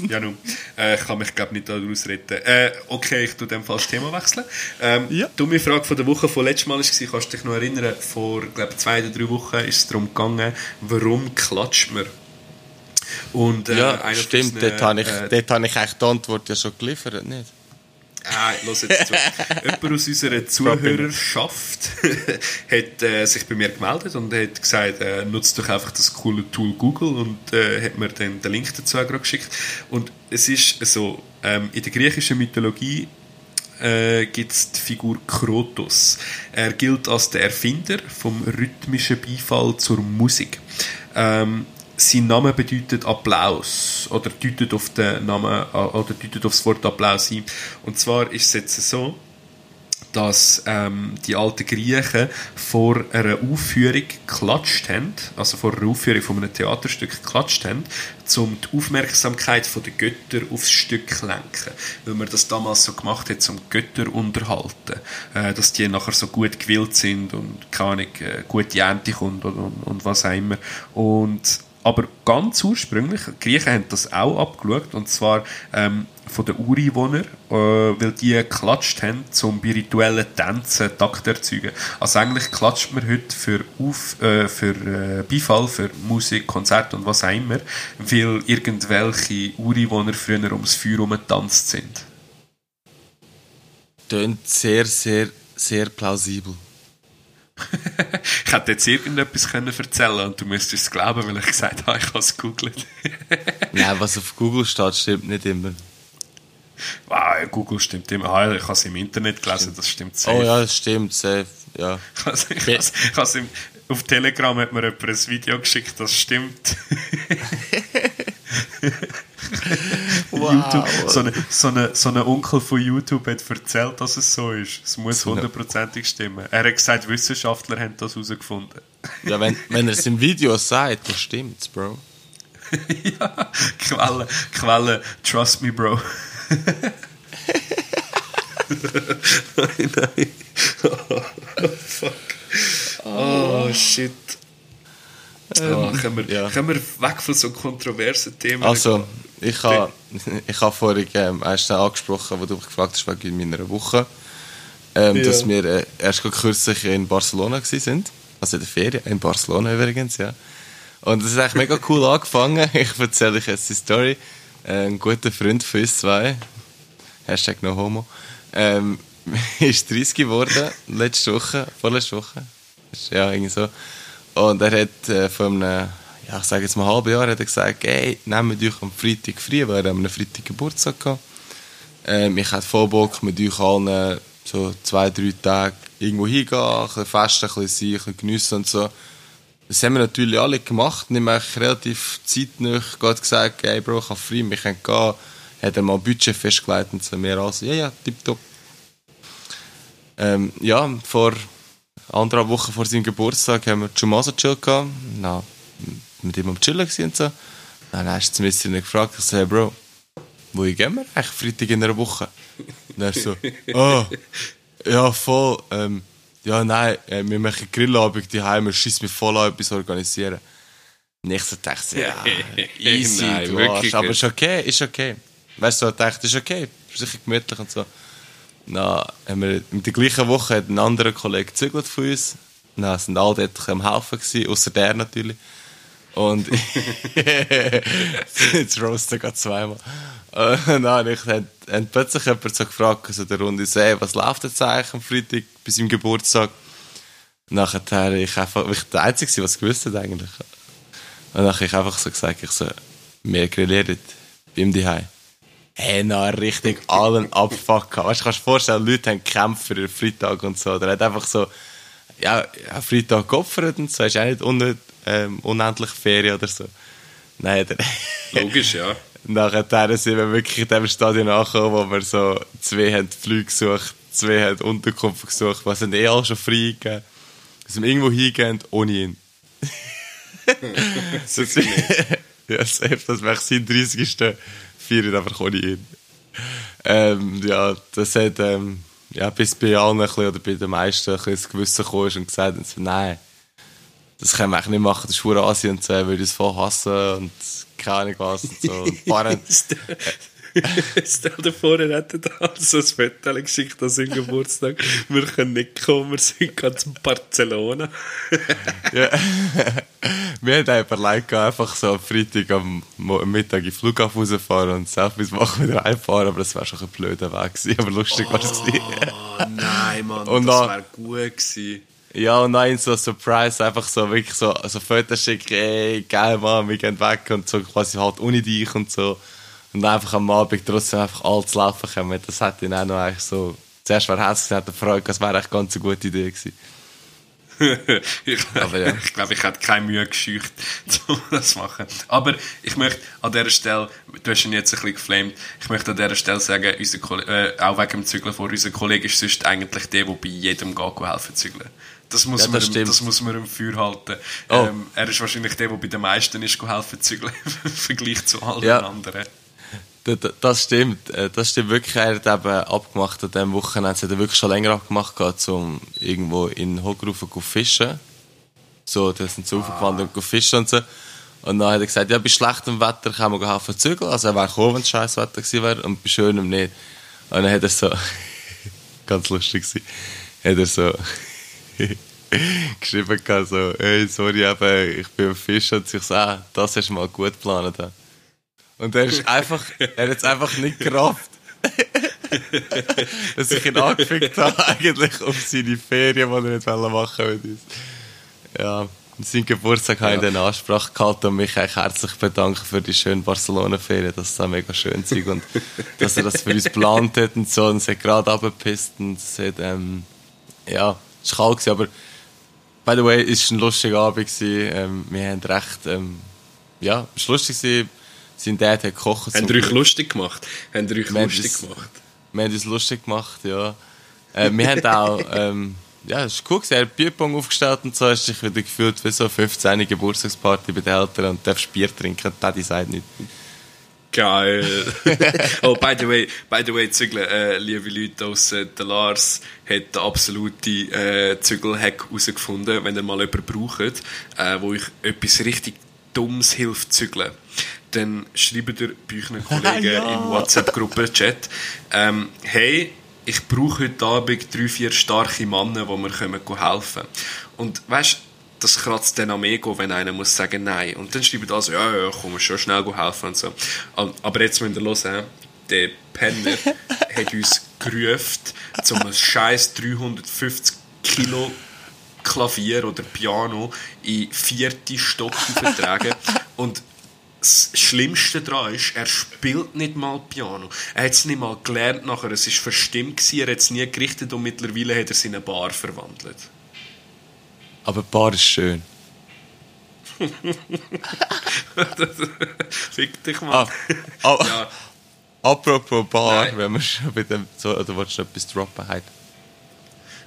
[SPEAKER 1] Ja, nun. Äh, ich kann mich, glaube nicht daraus retten. Äh, okay, ich tue dem Fall das Thema wechseln. Ähm, ja. Dumme Frage von der Woche von letztes Mal war, kannst du dich noch erinnern, vor, glaube zwei oder drei Wochen ist es darum gegangen, warum klatscht man?
[SPEAKER 2] Und, äh, ja, stimmt, unseren, dort habe ich, äh, dort habe ich eigentlich die Antwort ja schon geliefert, nicht?
[SPEAKER 1] Ah, los jetzt zu. Jemand aus unserer Zuhörerschaft hat äh, sich bei mir gemeldet und hat gesagt, äh, nutzt doch einfach das coole Tool Google und äh, hat mir dann den Link dazu auch geschickt. Und es ist so, ähm, in der griechischen Mythologie äh, gibt es die Figur Krotos. Er gilt als der Erfinder vom rhythmischen Beifall zur Musik. Ähm, sein Name bedeutet Applaus oder deutet auf den Namen äh, oder deutet auf das Wort Applaus hin. Und zwar ist es jetzt so, dass ähm, die alten Griechen vor einer Aufführung geklatscht haben, also vor einer Aufführung von einem Theaterstück geklatscht haben, um die Aufmerksamkeit der Götter aufs Stück zu lenken. Weil man das damals so gemacht hat, um Götter unterhalten. Äh, dass die nachher so gut gewillt sind und keine Ahnung, äh, gute Ernte kommt und, und, und was auch immer. Und aber ganz ursprünglich, die Griechen haben das auch abgeschaut, und zwar ähm, von den Ureinwohnern, äh, weil die geklatscht haben, zum spirituellen Tänzen Takt erzeugen. Also eigentlich klatscht man heute für, Auf, äh, für äh, Beifall, für Musik, Konzerte und was auch immer, weil irgendwelche Ureinwohner früher ums Feuer herum getanzt sind.
[SPEAKER 2] Tönt sehr, sehr, sehr plausibel.
[SPEAKER 1] ich hätte jetzt irgendetwas können erzählen und du müsstest es glauben, weil ich gesagt habe, ich habe es gegoogelt.
[SPEAKER 2] Nein, was auf Google steht, stimmt nicht immer.
[SPEAKER 1] Wow, Google stimmt immer. Ah, ich habe es im Internet gelesen, stimmt. das stimmt
[SPEAKER 2] safe. Oh ja, das stimmt, safe. Ja.
[SPEAKER 1] ich, ich, ich, im, auf Telegram hat mir jemand ein Video geschickt, das stimmt. wow. YouTube, so ein so eine, so eine Onkel von YouTube hat erzählt, dass es so ist. Es muss hundertprozentig stimmen. Er hat gesagt, Wissenschaftler haben das herausgefunden.
[SPEAKER 2] ja, wenn, wenn er es im Video sagt, dann stimmt's, Bro.
[SPEAKER 1] ja, Quelle, Quelle, trust me, Bro. nein, nein. Oh, fuck. Oh, shit. Oh, können, wir, ja. können wir weg von so kontroversen Themen?
[SPEAKER 2] Also, ich habe ich ha vorhin ähm, erst angesprochen, wo du mich gefragt hast wegen meiner Woche, ähm, ja. dass wir äh, erst kürzlich in Barcelona waren. Also in der Ferien, in Barcelona übrigens, ja. Und das ist eigentlich mega cool angefangen. Ich erzähle euch jetzt die Story. Äh, ein guter Freund von uns zwei, Hashtag no homo, ähm, ist 30 geworden, letzte Woche, vorletzte Woche. Ja, irgendwie so. Und er hat äh, vor einem, ja, ich sage jetzt mal halben Jahr, hat er gesagt, hey, nehmt euch am Freitag früh, weil er am Freitag Geburtstag hatte. Ähm, ich hätte voll Bock, mit euch allen so zwei, drei Tage irgendwo hingehen, ein bisschen festen, ein bisschen sein, ein bisschen geniessen und so. Das haben wir natürlich alle gemacht. Ich habe relativ zeitnah gesagt, hey Bro, ich habe frei, wir können gehen. Hat er mal ein Budget festgelegt und so. Wir also, ja, ja, tipptopp. Ähm, ja, vor anderthalb Wochen vor seinem Geburtstag haben wir Chumasa chill gehabt. Mit ihm am Chillen und so. Dann hast du mich gefragt, ich so, hey Bro, wo gehen wir eigentlich Freitag in einer Woche? Und er so, oh, Ja, voll. Ähm, ja, nein, äh, wir machen Grillabend die Heime, schießt mich voll an, etwas organisieren. Nicht so dachte ich, ja, easy,
[SPEAKER 1] Nein,
[SPEAKER 2] du Arsch. Aber ist okay, ist okay. Weißt du, so, ich dachte, ist okay, sicher gemütlich und so. Na, haben wir in der gleichen Woche hat ein anderer Kollege gezügelt von uns. Na, sind alle dort am Helfen gewesen, außer der natürlich. Und jetzt roasten gerade zweimal. Und dann ich, hat, hat plötzlich jemand so gefragt, also der Runde, hey, was läuft jetzt eigentlich am Freitag bei seinem Geburtstag? Nachher ich einfach, ich der Einzige, gewesen, was gewusst hat eigentlich. Und dann habe ich einfach so gesagt, ich so, wir grillieren beim Daheim. Hey, na, richtig allen Abfuck. Weißt du, kannst dir vorstellen, Leute haben gekämpft für ihren Freitag und so. Der hat einfach so, ja, ja Freitag geopfert und so. Ist auch nicht un ähm, unendlich Ferien oder so. Nein, der,
[SPEAKER 1] Logisch, ja.
[SPEAKER 2] nachher sind wir wirklich in dem Stadion angekommen, wo wir so zwei haben Flüge gesucht, zwei haben Unterkunft gesucht, was sind eh alle schon frei gegeben. Sind wir irgendwo hingehen ohne ihn. das, ja, safe, das wäre sein 30. Feiern einfach ohne ihn. Ähm, ja, das hat, ähm, ja, bis bei allen ein bisschen, oder bei den meisten ein bisschen das Gewissen gekommen ist und gesagt nein, das können wir eigentlich nicht machen, das ist vor Asien und so, würde ich es voll hassen und keine Ahnung was und so. Und
[SPEAKER 1] Stell dir vor, er hätte da so ein Foto geschickt an seinem Geburtstag. Wir können nicht kommen, wir sind ganz in Barcelona.
[SPEAKER 2] Ja. Wir haben einfach überlegt, einfach so am Freitag am Mittag in den Flughafen rausfahren und Selfies machen wieder einfahren, aber das wäre schon ein blöder Weg gewesen, aber lustig war es.
[SPEAKER 1] Oh nein, Mann,
[SPEAKER 2] Und
[SPEAKER 1] das wäre gut gewesen.
[SPEAKER 2] Ja, und dann so Surprise, einfach so wirklich so, so Fotos schicken, ey, geil, Mann, wir gehen weg und so quasi halt ohne dich und so. Und einfach am Abend trotzdem einfach all zu laufen kommen. Das hätte ihn auch noch eigentlich so, zuerst war hässlich, dann hat er gefreut, das wäre echt ganz eine gute Idee gewesen.
[SPEAKER 1] ich
[SPEAKER 2] Aber ja.
[SPEAKER 1] ich glaube, ich hätte keine Mühe gescheucht, um das zu machen. Aber ich möchte an dieser Stelle, du hast ihn jetzt ein bisschen geflamed, ich möchte an dieser Stelle sagen, unser Kollege, äh, auch wegen dem Zügeln vor, unser Kollege ist sonst eigentlich der, der bei jedem geht helfen zügeln. Das muss,
[SPEAKER 2] Ja,
[SPEAKER 1] man,
[SPEAKER 2] das
[SPEAKER 1] ihm-
[SPEAKER 2] stimmt.
[SPEAKER 1] das muss man im Feuer halten.
[SPEAKER 2] Oh.
[SPEAKER 1] Ähm, er ist wahrscheinlich der, der bei den meisten ist helfen zügeln, im Vergleich zu allen
[SPEAKER 2] Ja.
[SPEAKER 1] anderen.
[SPEAKER 2] Das stimmt, äh, das stimmt wirklich. Er hat eben abgemacht an diesem Wochenende, das hat er wirklich schon länger abgemacht, gehabt, um irgendwo in Hochrufen zu fischen. So, da sind sie aufgewandert und fischen und so. Und dann hat er gesagt, ja, bei schlechtem Wetter kann man helfen zügeln. Also er wäre gekommen, wenn es scheiß Wetter gewesen wäre, und bei schönem nicht. Und dann hat er so, ganz lustig gewesen, hat er so geschrieben gehabt, so, hey, sorry, eben, ich bin am Fischen und sich so, ah, das hast du mal gut geplant. da. Und er ist einfach, er hat es einfach nicht gerafft. dass ich ihn angefickt habe, eigentlich auf seine Ferien, die er nicht machen wollte mit uns. Ja, an seinem Geburtstag habe ich eine Ansprache gehalten und mich eigentlich herzlich bedanken für die schönen Barcelona-Ferien, dass es da mega schön ist und dass er das für uns geplant hat und so und es hat gerade abgepisst und es hat, ähm, ja, es war kalt gewesen, aber by the way, es war ein lustiger Abend gewesen, ähm, wir haben recht, ähm, ja, es war lustig gewesen, sein Dad hat gekocht.
[SPEAKER 1] Haben euch lustig gemacht? Haben euch lustig
[SPEAKER 2] das-
[SPEAKER 1] gemacht?
[SPEAKER 2] Wir haben uns lustig gemacht, ja. Äh, wir haben auch, ähm, ja, es ist cool gewesen. Er hat Bierpong aufgestellt und so, hast dich wieder gefühlt wie so 15 Geburtstagsparty bei den Eltern und darfst Bier trinken. Daddy sagt nicht.
[SPEAKER 1] Geil. oh, by the way, by the way, Zügeln, äh, liebe Leute aus der Lars hat den absoluten äh, Zügelhack herausgefunden, wenn ihr mal jemanden braucht, äh, wo euch etwas richtig Dummes hilft zügeln. Dann schreibt ihr bei euren Kollegen
[SPEAKER 2] Ja.
[SPEAKER 1] im WhatsApp-Gruppen-Chat, ähm, hey, ich brauche heute Abend drei, vier starke Männer, die mir helfen können. Und weißt das kratzt dann am Ego, wenn einer muss sagen Nein. Und dann schreibt also, ja, ja, komm, schon schnell helfen und so. Ähm, Aber jetzt müsst ihr hören, der Penner hat uns gerufen, um ein scheiß 350 Kilo Klavier oder Piano in vierte Stock zu vertragen. Und das Schlimmste daran ist, er spielt nicht mal Piano. Er hat es nicht mal gelernt nachher. Es war verstimmt, gewesen, er hat es nie gerichtet und mittlerweile hat er es in eine Bar verwandelt.
[SPEAKER 2] Aber Bar ist schön.
[SPEAKER 1] Fick dich mal.
[SPEAKER 2] Ah, ah,
[SPEAKER 1] Ja,
[SPEAKER 2] Apropos Bar,
[SPEAKER 1] Nein.
[SPEAKER 2] wenn wir schon bei dem, so, oder wolltest du noch etwas droppen heute?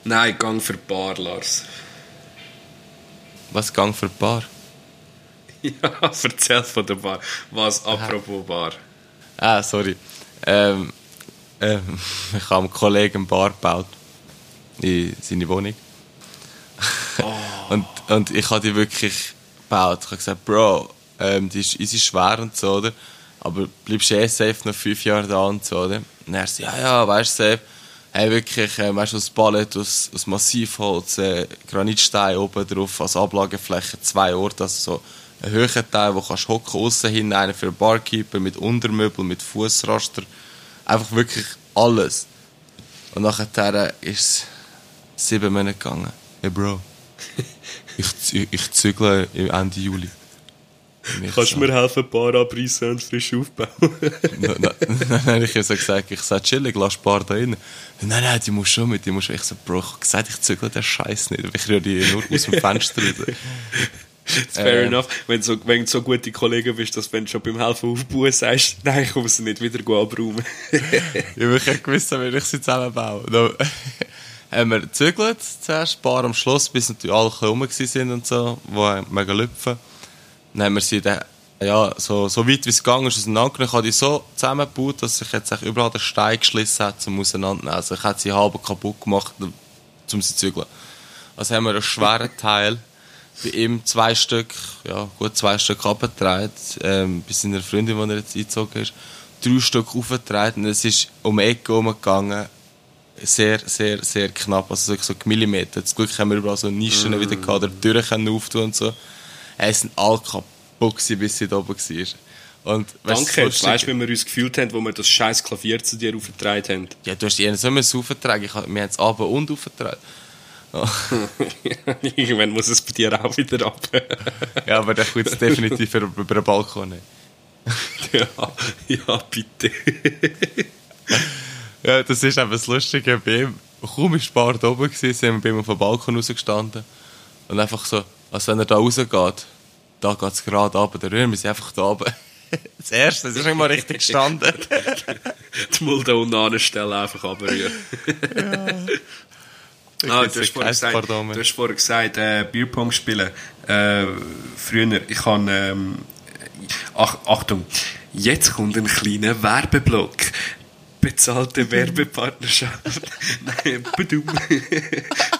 [SPEAKER 1] nein, Gang für Bar, Lars.
[SPEAKER 2] Was Gang für Bar?
[SPEAKER 1] Ja, erzähl von der Bar. Was apropos Bar.
[SPEAKER 2] Ah, sorry. Ähm, ähm, ich habe einem Kollegen Bar gebaut. in seine Wohnung. Und, und ich habe die wirklich gebaut. Ich habe gesagt, Bro, ähm, die ist easy schwer und so, oder? Aber bleibst du eh safe noch fünf Jahre da und so, oder? Und er sagt, ja, ja, weißt du, safe. Hey, wirklich, äh, weißt du, aus Ballett, aus, aus Massivholz, äh, Granitstein oben drauf, als Ablagefläche, zwei Orte, also so ein höherer Teil, wo kannst hocken, aussen hin, einen für Barkeeper, mit Untermöbel, mit Fußraster. Einfach wirklich alles. Und nachher ist es sieben Monate gegangen. Hey Bro, ich, ich zügle Ende Juli. Und ich
[SPEAKER 1] Kannst du
[SPEAKER 2] so,
[SPEAKER 1] mir helfen, ein paar abreißen und frisch aufbauen?
[SPEAKER 2] Nein, nein, nein, ich habe so gesagt, ich sage chillig, lass ein paar da rein. Nein, nein, die muss schon mit, die muss. Ich so, Bro, ich habe gesagt, ich zügle den Scheiß nicht, ich rühre die nur aus dem Fenster raus.
[SPEAKER 1] Fair
[SPEAKER 2] Äh.
[SPEAKER 1] enough. Wenn du, so, wenn du so gute Kollegen bist, dass wenn du schon beim Helfen aufbauen sagst, nein, ich komme sie nicht wieder abräumen.
[SPEAKER 2] Ja, ich hätte gewusst, wie ich sie zusammenbaue. Dann haben wir gezügelt, zuerst, ein paar am Schluss, bis natürlich alle rum waren und so, die mega lüpfen. Dann haben wir sie dann, ja, so, so weit wie es gegangen ist, auseinandergenommen. Ich habe die so zusammengebaut, dass sich jetzt überall der Stein geschlissen hat, zum Auseinandernehmen. Also ich hätte sie halb kaputt gemacht, um sie zu zügeln. Also haben wir einen schweren Teil bei ihm zwei Stück, ja, gut zwei Stück abgetragen, ähm, bei seiner Freundin, die er jetzt eingezogen ist, drei Stück aufgetragen und es ist um die Ecke umgegangen, sehr, sehr, sehr knapp, also so, so Millimeter. Zum Glück haben wir überall so Nischen
[SPEAKER 1] Mm.
[SPEAKER 2] wieder gehabt, oder Türen können auftun und so. Es sind alle kaputt bis sie da oben war. Und, weißt
[SPEAKER 1] Danke,
[SPEAKER 2] das
[SPEAKER 1] weißt du, wie wir uns gefühlt haben, wo wir das scheiß Klavier zu dir aufgetragen haben?
[SPEAKER 2] Ja, du hast ihnen so müssen ich, hab- wir haben es runter und aufgetragen.
[SPEAKER 1] Irgendwann muss es bei dir auch wieder ab.
[SPEAKER 2] Ja, aber der kommt jetzt definitiv über, über den Balkon
[SPEAKER 1] ja, ja, bitte.
[SPEAKER 2] Ja, das ist eben das Lustige bei ihm. Kaum ist Bart oben gewesen, sind wir bei ihm auf dem Balkon rausgestanden. Und einfach so, als wenn er da rausgeht, da geht es gerade runter, dann rühren wir sie einfach da oben. Das erste, das ist nicht mal richtig gestanden.
[SPEAKER 1] Die Mulde unten anstellen, einfach abrühren. Ah,
[SPEAKER 2] gibt's
[SPEAKER 1] du hast
[SPEAKER 2] ja
[SPEAKER 1] gesagt, du hast vorher gesagt äh, Bierpong spielen. Äh, früher, ich kann... Ähm, ach, Achtung, jetzt kommt ein kleiner Werbeblock. Bezahlte Werbepartnerschaft. Nein.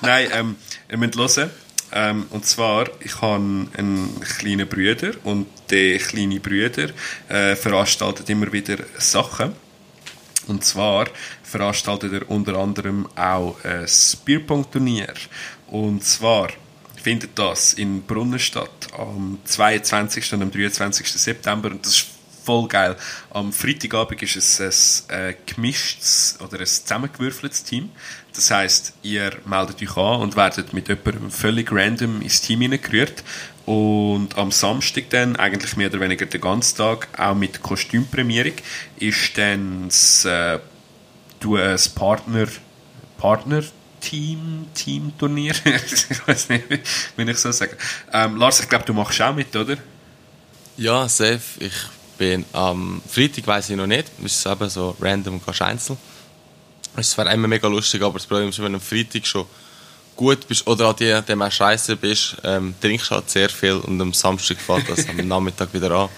[SPEAKER 1] Nein, ähm, ihr müsst hören. Ähm, und zwar, ich habe einen kleinen Bruder und der kleine Bruder äh, veranstaltet immer wieder Sachen. Und zwar veranstaltet er unter anderem auch ein Bierpong-Turnier. Und zwar findet das in Brunnen statt am 22. und am 23. September. Und das ist voll geil. Am Freitagabend ist es ein äh, gemischtes oder ein zusammengewürfeltes Team. Das heißt, ihr meldet euch an und werdet mit jemandem völlig random ins Team hineingerührt. Und am Samstag dann, eigentlich mehr oder weniger den ganzen Tag, auch mit Kostümprämierung, ist dann das, äh, ein Partner, Partner Team, Team-Turnier. ich weiß nicht, wie ich so sagen. Ähm, Lars, ich glaube, du machst auch mit, oder?
[SPEAKER 2] Ja, safe. Ich bin am Freitag, weiß ich noch nicht. Es ist eben so random und einzeln. Es wäre immer mega lustig, aber das Problem ist, wenn du am Freitag schon gut bist oder an nachdem auch scheiße bist, ähm, trinkst du halt sehr viel und am Samstag fällt das am Nachmittag wieder an.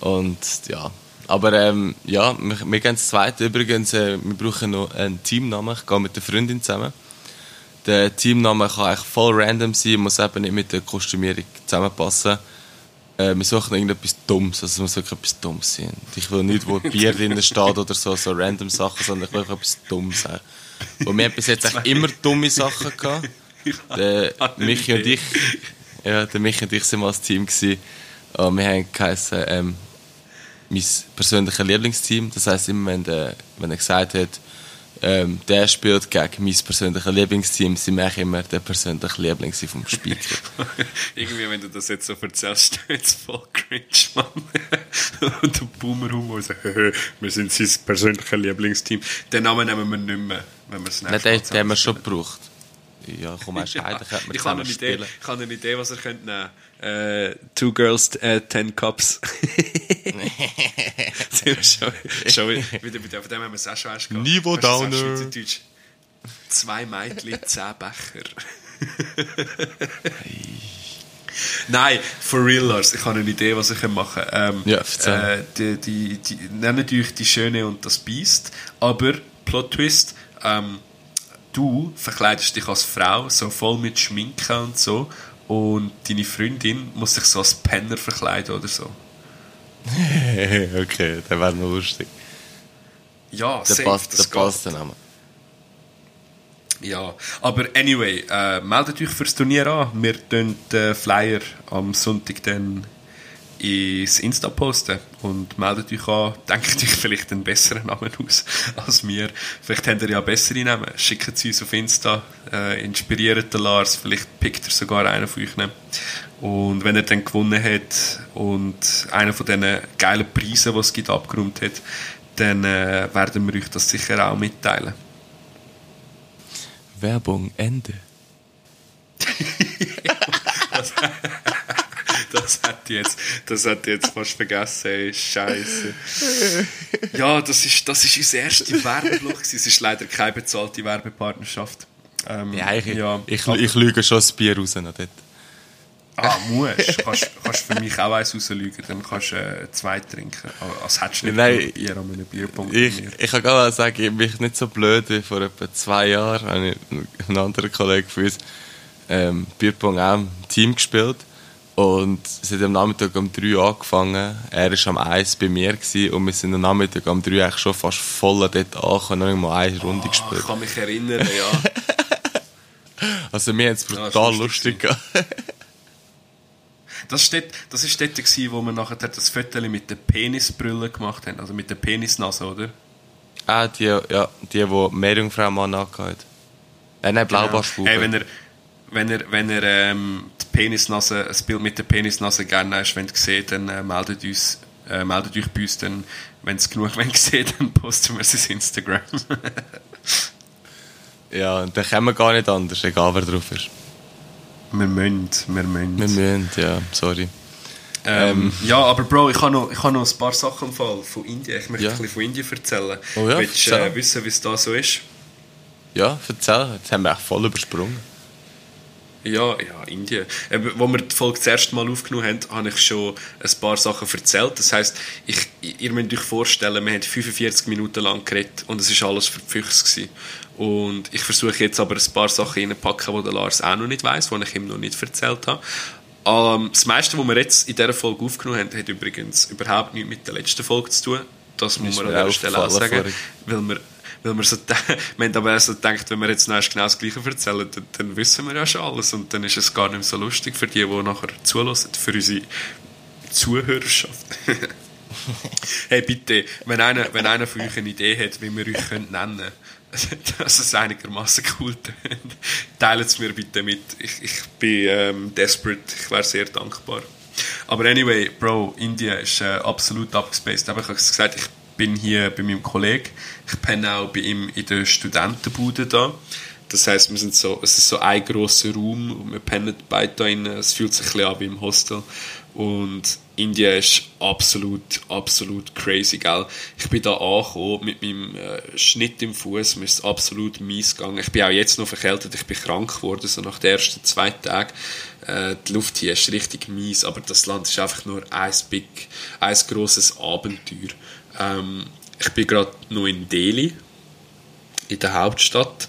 [SPEAKER 2] Und ja. Aber ähm, ja, wir, wir gehen das zweite übrigens, äh, wir brauchen noch einen Teamnamen. Ich gehe mit der Freundin zusammen. Der Teamname kann eigentlich voll random sein, muss eben nicht mit der Kostümierung zusammenpassen. Äh, wir suchen irgendetwas Dummes, also es muss wirklich etwas Dummes sein. Ich will nicht, wo Bier drin steht oder so, so random Sachen, sondern ich will einfach etwas Dummes haben. Und wir haben bis jetzt eigentlich immer dumme Sachen gehabt. Der Michi und ich, ja, der Michi und ich sind mal als Team gewesen. Und wir haben geheißen, ähm, mein persönliches Lieblingsteam. Das heisst, immer wenn, der, wenn er gesagt hat, ähm, der spielt gegen mein persönliches Lieblingsteam, sind wir eigentlich immer der persönliche Liebling vom Speaker.
[SPEAKER 1] Irgendwie, wenn du das jetzt so erzählst, jetzt voll cringe, Mann. Und der Boomer-Humor so, wir sind sein persönliches Lieblingsteam. Den Namen nehmen wir nicht mehr, wenn wir es
[SPEAKER 2] Nein, den, den haben wir schon gebraucht. Ja, komm, du heim, dann könnten wir
[SPEAKER 1] ich, habe eine Idee, ich habe eine Idee, was ihr könnt nehmen äh, Two Girls, äh, Ten Cups. Schon, schon wieder bei dem, von dem haben wir es auch schon erst gehabt.
[SPEAKER 2] Niveau Downer.
[SPEAKER 1] Schweizerdeutsch? Zwei Mädchen, zehn Becher. Nein, for real, Lars. Ich habe eine Idee, was ich machen kann. Ähm,
[SPEAKER 2] Ja,
[SPEAKER 1] äh, die, die, die, nennt euch die Schöne und das Biest, aber Plot Twist, ähm, du verkleidest dich als Frau, so voll mit Schminke und so, und deine Freundin muss sich so als Penner verkleiden oder so.
[SPEAKER 2] okay, der wäre noch lustig.
[SPEAKER 1] Ja,
[SPEAKER 2] Der
[SPEAKER 1] safe,
[SPEAKER 2] passt,
[SPEAKER 1] das
[SPEAKER 2] der passt dann auch.
[SPEAKER 1] Ja, aber anyway, äh, meldet euch fürs Turnier an. Wir tun den Flyer am Sonntag dann ins Insta posten und meldet euch an. Denkt euch vielleicht einen besseren Namen aus als wir. Vielleicht habt ihr ja bessere Namen. Schickt sie uns auf Insta, äh, inspiriert den Lars, vielleicht pickt er sogar einen von euch. Und wenn er dann gewonnen hat und einen von diesen geilen Preisen, die es gibt, abgeräumt hat, dann äh, werden wir euch das sicher auch mitteilen.
[SPEAKER 2] Werbung, Ende.
[SPEAKER 1] Das hat die jetzt, das hat jetzt fast vergessen, ey, Scheiße. Ja, das ist, das ist unser erster Werbeblock. Es ist leider keine bezahlte Werbepartnerschaft. Ähm,
[SPEAKER 2] Ja, ich,
[SPEAKER 1] ja.
[SPEAKER 2] ich, ich lüge schon das Bier raus noch dort.
[SPEAKER 1] Ah, musst. Kannst, kannst für mich auch eins rauslügen, dann kannst du äh, zwei trinken. Aber Als hättest du nicht
[SPEAKER 2] Nein,
[SPEAKER 1] Bier an einem Bierpunkt.
[SPEAKER 2] Ich, ich kann gerade sagen, ich bin nicht so blöd wie vor etwa zwei Jahren. Habe ich mit einem anderen Kollegen von uns ähm, Bierpong auch im Team gespielt. Und es hat am Nachmittag um 3 Uhr angefangen. Er war am 1 bei mir gewesen, und wir sind am Nachmittag um 3 Uhr eigentlich schon fast voll dort angekommen und noch nicht mal eine Runde
[SPEAKER 1] ich
[SPEAKER 2] gespielt.
[SPEAKER 1] kann mich erinnern, ja.
[SPEAKER 2] Also wir haben es
[SPEAKER 1] Ja,
[SPEAKER 2] brutal
[SPEAKER 1] ist lustig. Das ist dort, das ist dort gewesen, wo wir nachher das Foto mit der Penisbrille gemacht haben, also mit der Penisnase, oder?
[SPEAKER 2] ah, die, ja, die, die Meerjungfrau mal nachgehabt Äh, nein, Blaubarschbube.
[SPEAKER 1] Hey, wenn er, wenn er, wenn er ähm, die Penisnase, ein Bild mit der Penisnase gerne hast, wenn ihr seht, dann äh, meldet, uns, äh, meldet euch bei uns, dann, wenn es genug wenn ihr seht, dann posten wir es ins Instagram.
[SPEAKER 2] Ja, dann können wir gar nicht anders, egal wer drauf ist.
[SPEAKER 1] wir müssen, wir müssen.
[SPEAKER 2] Wir müssen, ja, sorry.
[SPEAKER 1] Ähm, ja, aber Bro, ich habe noch, ich habe noch ein paar Sachen im Fall von Indien. Ich möchte
[SPEAKER 2] Ja.
[SPEAKER 1] ein bisschen von Indien erzählen.
[SPEAKER 2] Oh ja,
[SPEAKER 1] Willst du äh, wissen, wie es da so ist?
[SPEAKER 2] Ja, erzähl, jetzt haben wir echt voll übersprungen.
[SPEAKER 1] Ja, ja, Indien. Eben, wo wir die Folge das erste Mal aufgenommen haben, habe ich schon ein paar Sachen erzählt. Das heisst, ich, ihr müsst euch vorstellen, wir haben 45 Minuten lang geredet und es war alles für die. Und ich versuche jetzt aber ein paar Sachen reinzupacken, die der Lars auch noch nicht weiss, die ich ihm noch nicht erzählt habe. Ähm, das meiste, was wir jetzt in dieser Folge aufgenommen haben, hat übrigens überhaupt nichts mit der letzten Folge zu tun. Das muss
[SPEAKER 2] Ist
[SPEAKER 1] man an dieser
[SPEAKER 2] auch
[SPEAKER 1] Stelle auch sagen. Weil wir, weil wir, so, wir haben aber so gedacht, wenn wir jetzt noch genau das Gleiche erzählen, dann, dann wissen wir ja schon alles. Und dann ist es gar nicht mehr so lustig für die, die nachher zulassen, für unsere Zuhörerschaft. hey, bitte, wenn einer, wenn einer von euch eine Idee hat, wie wir euch nennen können, dass es einigermaßen cool teilt es mir bitte mit. Ich, ich bin ähm, desperate, ich wäre sehr dankbar. Aber anyway, Bro, Indien ist äh, absolut abgespaced. Aber ich habe gesagt, ich bin hier bei meinem Kollegen. Ich penne auch bei ihm in der Studentenbude da. Das heißt, wir sind so, es ist so ein grosser Raum und wir pennen beide da drin. Es fühlt sich ein bisschen an wie im Hostel. Und Indien ist absolut, absolut crazy, gell? Ich bin da angekommen mit meinem äh, Schnitt im Fuß, mir ist es absolut mies gegangen. Ich bin auch jetzt noch verkältet, ich bin krank geworden, so nach den ersten zwei Tagen. Äh, die Luft hier ist richtig mies, aber das Land ist einfach nur ein big, ein grosses Abenteuer. Ähm, ich bin gerade noch in Delhi, in der Hauptstadt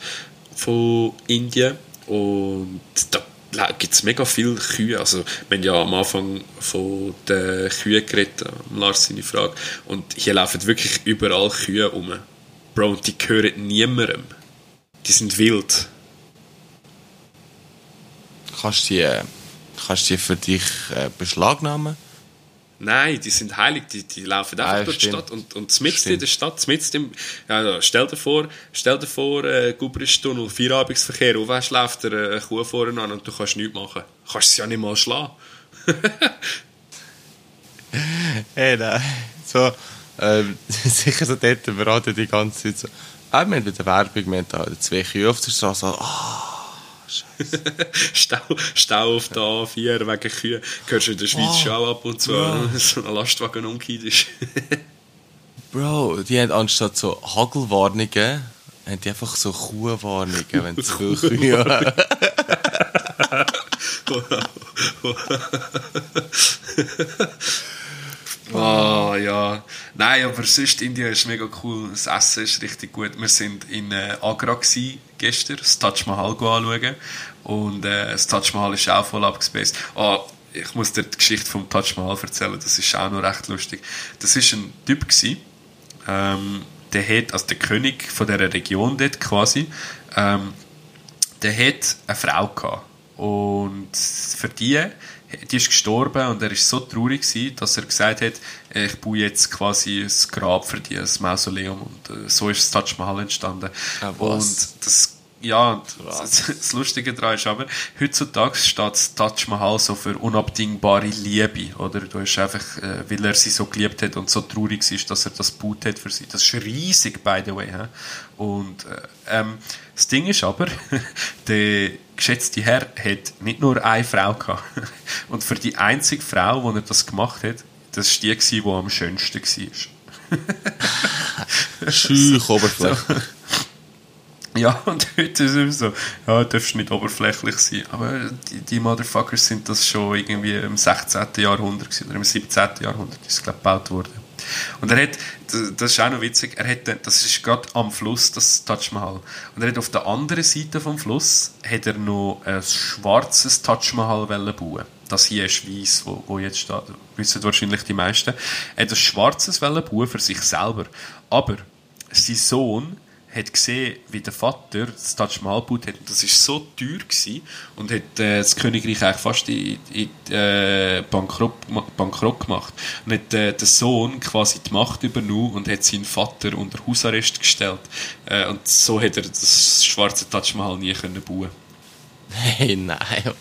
[SPEAKER 1] von Indien und da gibt es mega viele Kühe. Also, wir haben ja am Anfang von den Kühen geredet, Lars seine Frage. Und hier laufen wirklich überall Kühe rum. Bro, und die gehören niemandem. Die sind wild.
[SPEAKER 2] Kannst du äh, kannst du für dich äh, beschlagnahmen?
[SPEAKER 1] Nein, die sind heilig, die, die laufen einfach
[SPEAKER 2] Ah,
[SPEAKER 1] durch die
[SPEAKER 2] stimmt.
[SPEAKER 1] Stadt und, und mitten in der Stadt, mitten im, stell dir vor, stell dir vor, äh, Gubristunnel, Feierabendverkehr, und weißt, läuft dir eine Kuh vorne an und du kannst nichts machen. Du kannst sie ja nicht mal schlagen.
[SPEAKER 2] Hey, nein. So, ähm, sicher so dort beraten die ganze Zeit so. Ah, wir haben bei der Werbung, wir haben da zwei Kühe auf der Straße. Ah,
[SPEAKER 1] Stau, Stau auf der A4 wegen Kühe. Hörst du in der Schweiz
[SPEAKER 2] Oh,
[SPEAKER 1] schon ab und zu,
[SPEAKER 2] Bro.
[SPEAKER 1] so ein Lastwagen umgekehrt ist.
[SPEAKER 2] Bro, die haben anstatt so Hagelwarnungen, haben die einfach so Kuhwarnungen, wenn sie viel Kühe haben.
[SPEAKER 1] Ah, ja. Nein, aber sonst Indien ist mega cool. Das Essen ist richtig gut. Wir sind in äh, Agra gewesen, gestern, das Taj Mahal anschauen. Und äh, das Taj Mahal ist auch voll abgespaced. Ah, ich muss dir die Geschichte vom Taj Mahal erzählen, das ist auch noch recht lustig. Das ist ein Typ gewesen, ähm, der hat, also der König von dieser Region dort quasi, ähm, der hat eine Frau gehabt. Und für die, die ist gestorben und er ist so traurig gewesen, dass er gesagt hat, ich baue jetzt quasi ein Grab für die, ein Mausoleum. Und äh, so ist das Taj Mahal entstanden.
[SPEAKER 2] Ah, was?
[SPEAKER 1] und das ja, das, das Lustige daran ist aber, heutzutage steht das Taj Mahal so für unabdingbare Liebe, oder? Du hast einfach, äh, weil er sie so geliebt hat und so traurig ist, dass er das gebaut hat für sie. Das ist riesig, by the way. He? Und äh, ähm, das Ding ist aber, der geschätzte Herr hat nicht nur eine Frau gehabt. Und für die einzige Frau, die er das gemacht hat, das war die, die am schönsten war.
[SPEAKER 2] Schüch oberflächlich.
[SPEAKER 1] Ja, und heute ist es so, ja, du darfst nicht oberflächlich sein. Aber die, die Motherfuckers sind das schon irgendwie im 16. Jahrhundert oder im 17. Jahrhundert ist es, glaube ich, gebaut worden. Und er hat, das ist auch noch witzig, er hat, das ist gerade am Fluss, das Taj Mahal. Und er hat auf der anderen Seite vom Fluss, hat er noch ein schwarzes Taj Mahal bauen das hier ist weiß, wo, wo jetzt steht, wissen wahrscheinlich die meisten. Er hat ein schwarzes bauen für sich selber. Aber sein Sohn hat gesehen, wie der Vater das Taj Mahal gebaut hat. Das war so teuer gewesen und hat äh, das Königreich eigentlich fast in, in äh, Bankrott, Bankrott gemacht. Und hat äh, der Sohn quasi die Macht übernommen und hat seinen Vater unter Hausarrest gestellt. Äh, und so hat er das schwarze Taj Mahal nie können bauen.
[SPEAKER 2] Hey, nein.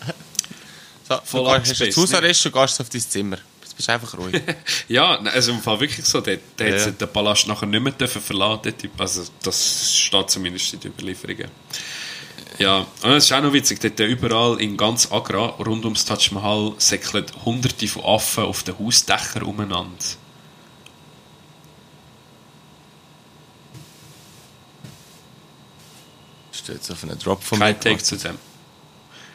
[SPEAKER 2] So,
[SPEAKER 1] Voll
[SPEAKER 2] du gehst ins Hausarrest und gehst auf dein Zimmer. Jetzt bist du einfach ruhig.
[SPEAKER 1] Ja, nein, also im Fall wirklich so. Der, der
[SPEAKER 2] Ja.
[SPEAKER 1] hat den Palast nachher nicht mehr dürfen verlassen der Typ. Also das steht zumindest in den Überlieferungen. Ja, und es ist auch noch witzig, dort überall in ganz Agra, rund ums Taj Mahal, säckeln hunderte von Affen auf den Hausdächern umeinander.
[SPEAKER 2] Steht jetzt auf einen Drop von mir.
[SPEAKER 1] Kein Take zu dem.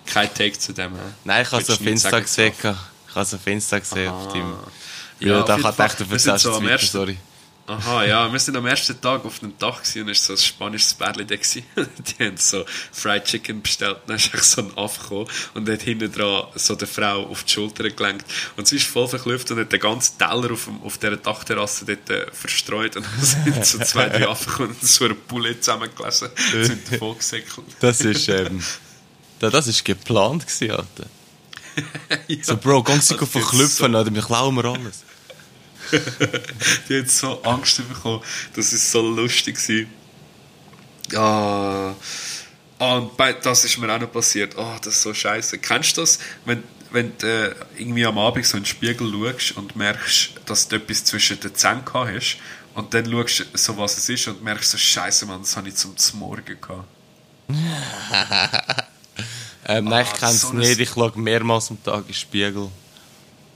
[SPEAKER 1] Kein Take zu dem. hä?
[SPEAKER 2] Nein, ich habe es auf
[SPEAKER 1] du
[SPEAKER 2] Insta gesehen. Es auf Insta gesehen. Auf deinem,
[SPEAKER 1] Ja, auf
[SPEAKER 2] da
[SPEAKER 1] jeden
[SPEAKER 2] kann ich
[SPEAKER 1] Fall.
[SPEAKER 2] dachte, du
[SPEAKER 1] Wir sind
[SPEAKER 2] erzählst
[SPEAKER 1] so ersten-
[SPEAKER 2] sorry.
[SPEAKER 1] Aha, ja, wir sind am ersten Tag auf dem Dach gewesen und es war so ein spanisches Bärli da. gewesen. Die haben so Fried Chicken bestellt. Dann ist echt so ein Affe gekommen und hat hinten dran so der Frau auf die Schulter gelenkt. Und sie ist voll verklüpft und hat den ganzen Teller auf, dem, auf dieser Dachterrasse dort äh, verstreut. Und dann sind so zwei, drei Affen gekommen und so eine Pulle zusammengelesen. sind davon gesäckelt.
[SPEAKER 2] Das ist, ähm, da- das ist geplant gewesen, Alter.
[SPEAKER 1] Ja.
[SPEAKER 2] So, Bro, sie
[SPEAKER 1] Also,
[SPEAKER 2] verklüpfen, oder wir klauen wir alles.
[SPEAKER 1] Die hat so Angst bekommen. Das ist so lustig. Ah, ah, und bei, das ist mir auch noch passiert. Oh, das ist so scheiße. Kennst du das, wenn, wenn du äh, irgendwie am Abend so in den Spiegel schaust und merkst, dass du etwas zwischen den Zähnen gehabt hast und dann schaust du so, was es ist und merkst so, scheiße, Mann, das habe ich zum Morgen gehabt.
[SPEAKER 2] Ähm, nein, ich
[SPEAKER 1] Ah,
[SPEAKER 2] kenne es
[SPEAKER 1] so
[SPEAKER 2] nicht. Ich schaue mehrmals am Tag in den Spiegel.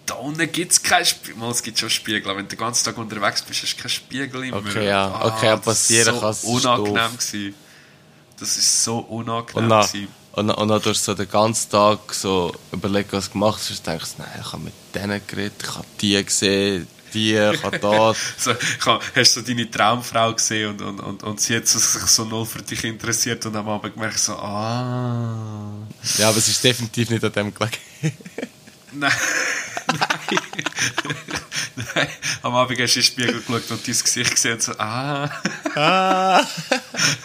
[SPEAKER 1] Da unten gibt es keinen Spiegel. Mal, es gibt schon Spiegel. aber Wenn du den ganzen Tag unterwegs bist, hast du keinen Spiegel im
[SPEAKER 2] Okay, ja. Okay, ja,
[SPEAKER 1] das ist
[SPEAKER 2] passieren
[SPEAKER 1] so
[SPEAKER 2] kann, es ist
[SPEAKER 1] unangenehm
[SPEAKER 2] doof.
[SPEAKER 1] gewesen. Das ist so unangenehm
[SPEAKER 2] Und dann,
[SPEAKER 1] gewesen.
[SPEAKER 2] und, dann, und dann tust du so den ganzen Tag so überlegen, was du gemacht hast. Und denkst, nein, ich habe mit denen geredet, ich habe die gesehen, die, habe das.
[SPEAKER 1] So, hab, hast du so deine Traumfrau gesehen und, und, und, und sie hat sich so null für dich interessiert und am Abend gemerkt so, ah.
[SPEAKER 2] Ja, aber es ist definitiv nicht an dem gelegen.
[SPEAKER 1] Nein. Nein. Nein. Am Abend hast du in den Spiegel geschaut und dein Gesicht gesehen und so, ah.
[SPEAKER 2] ah,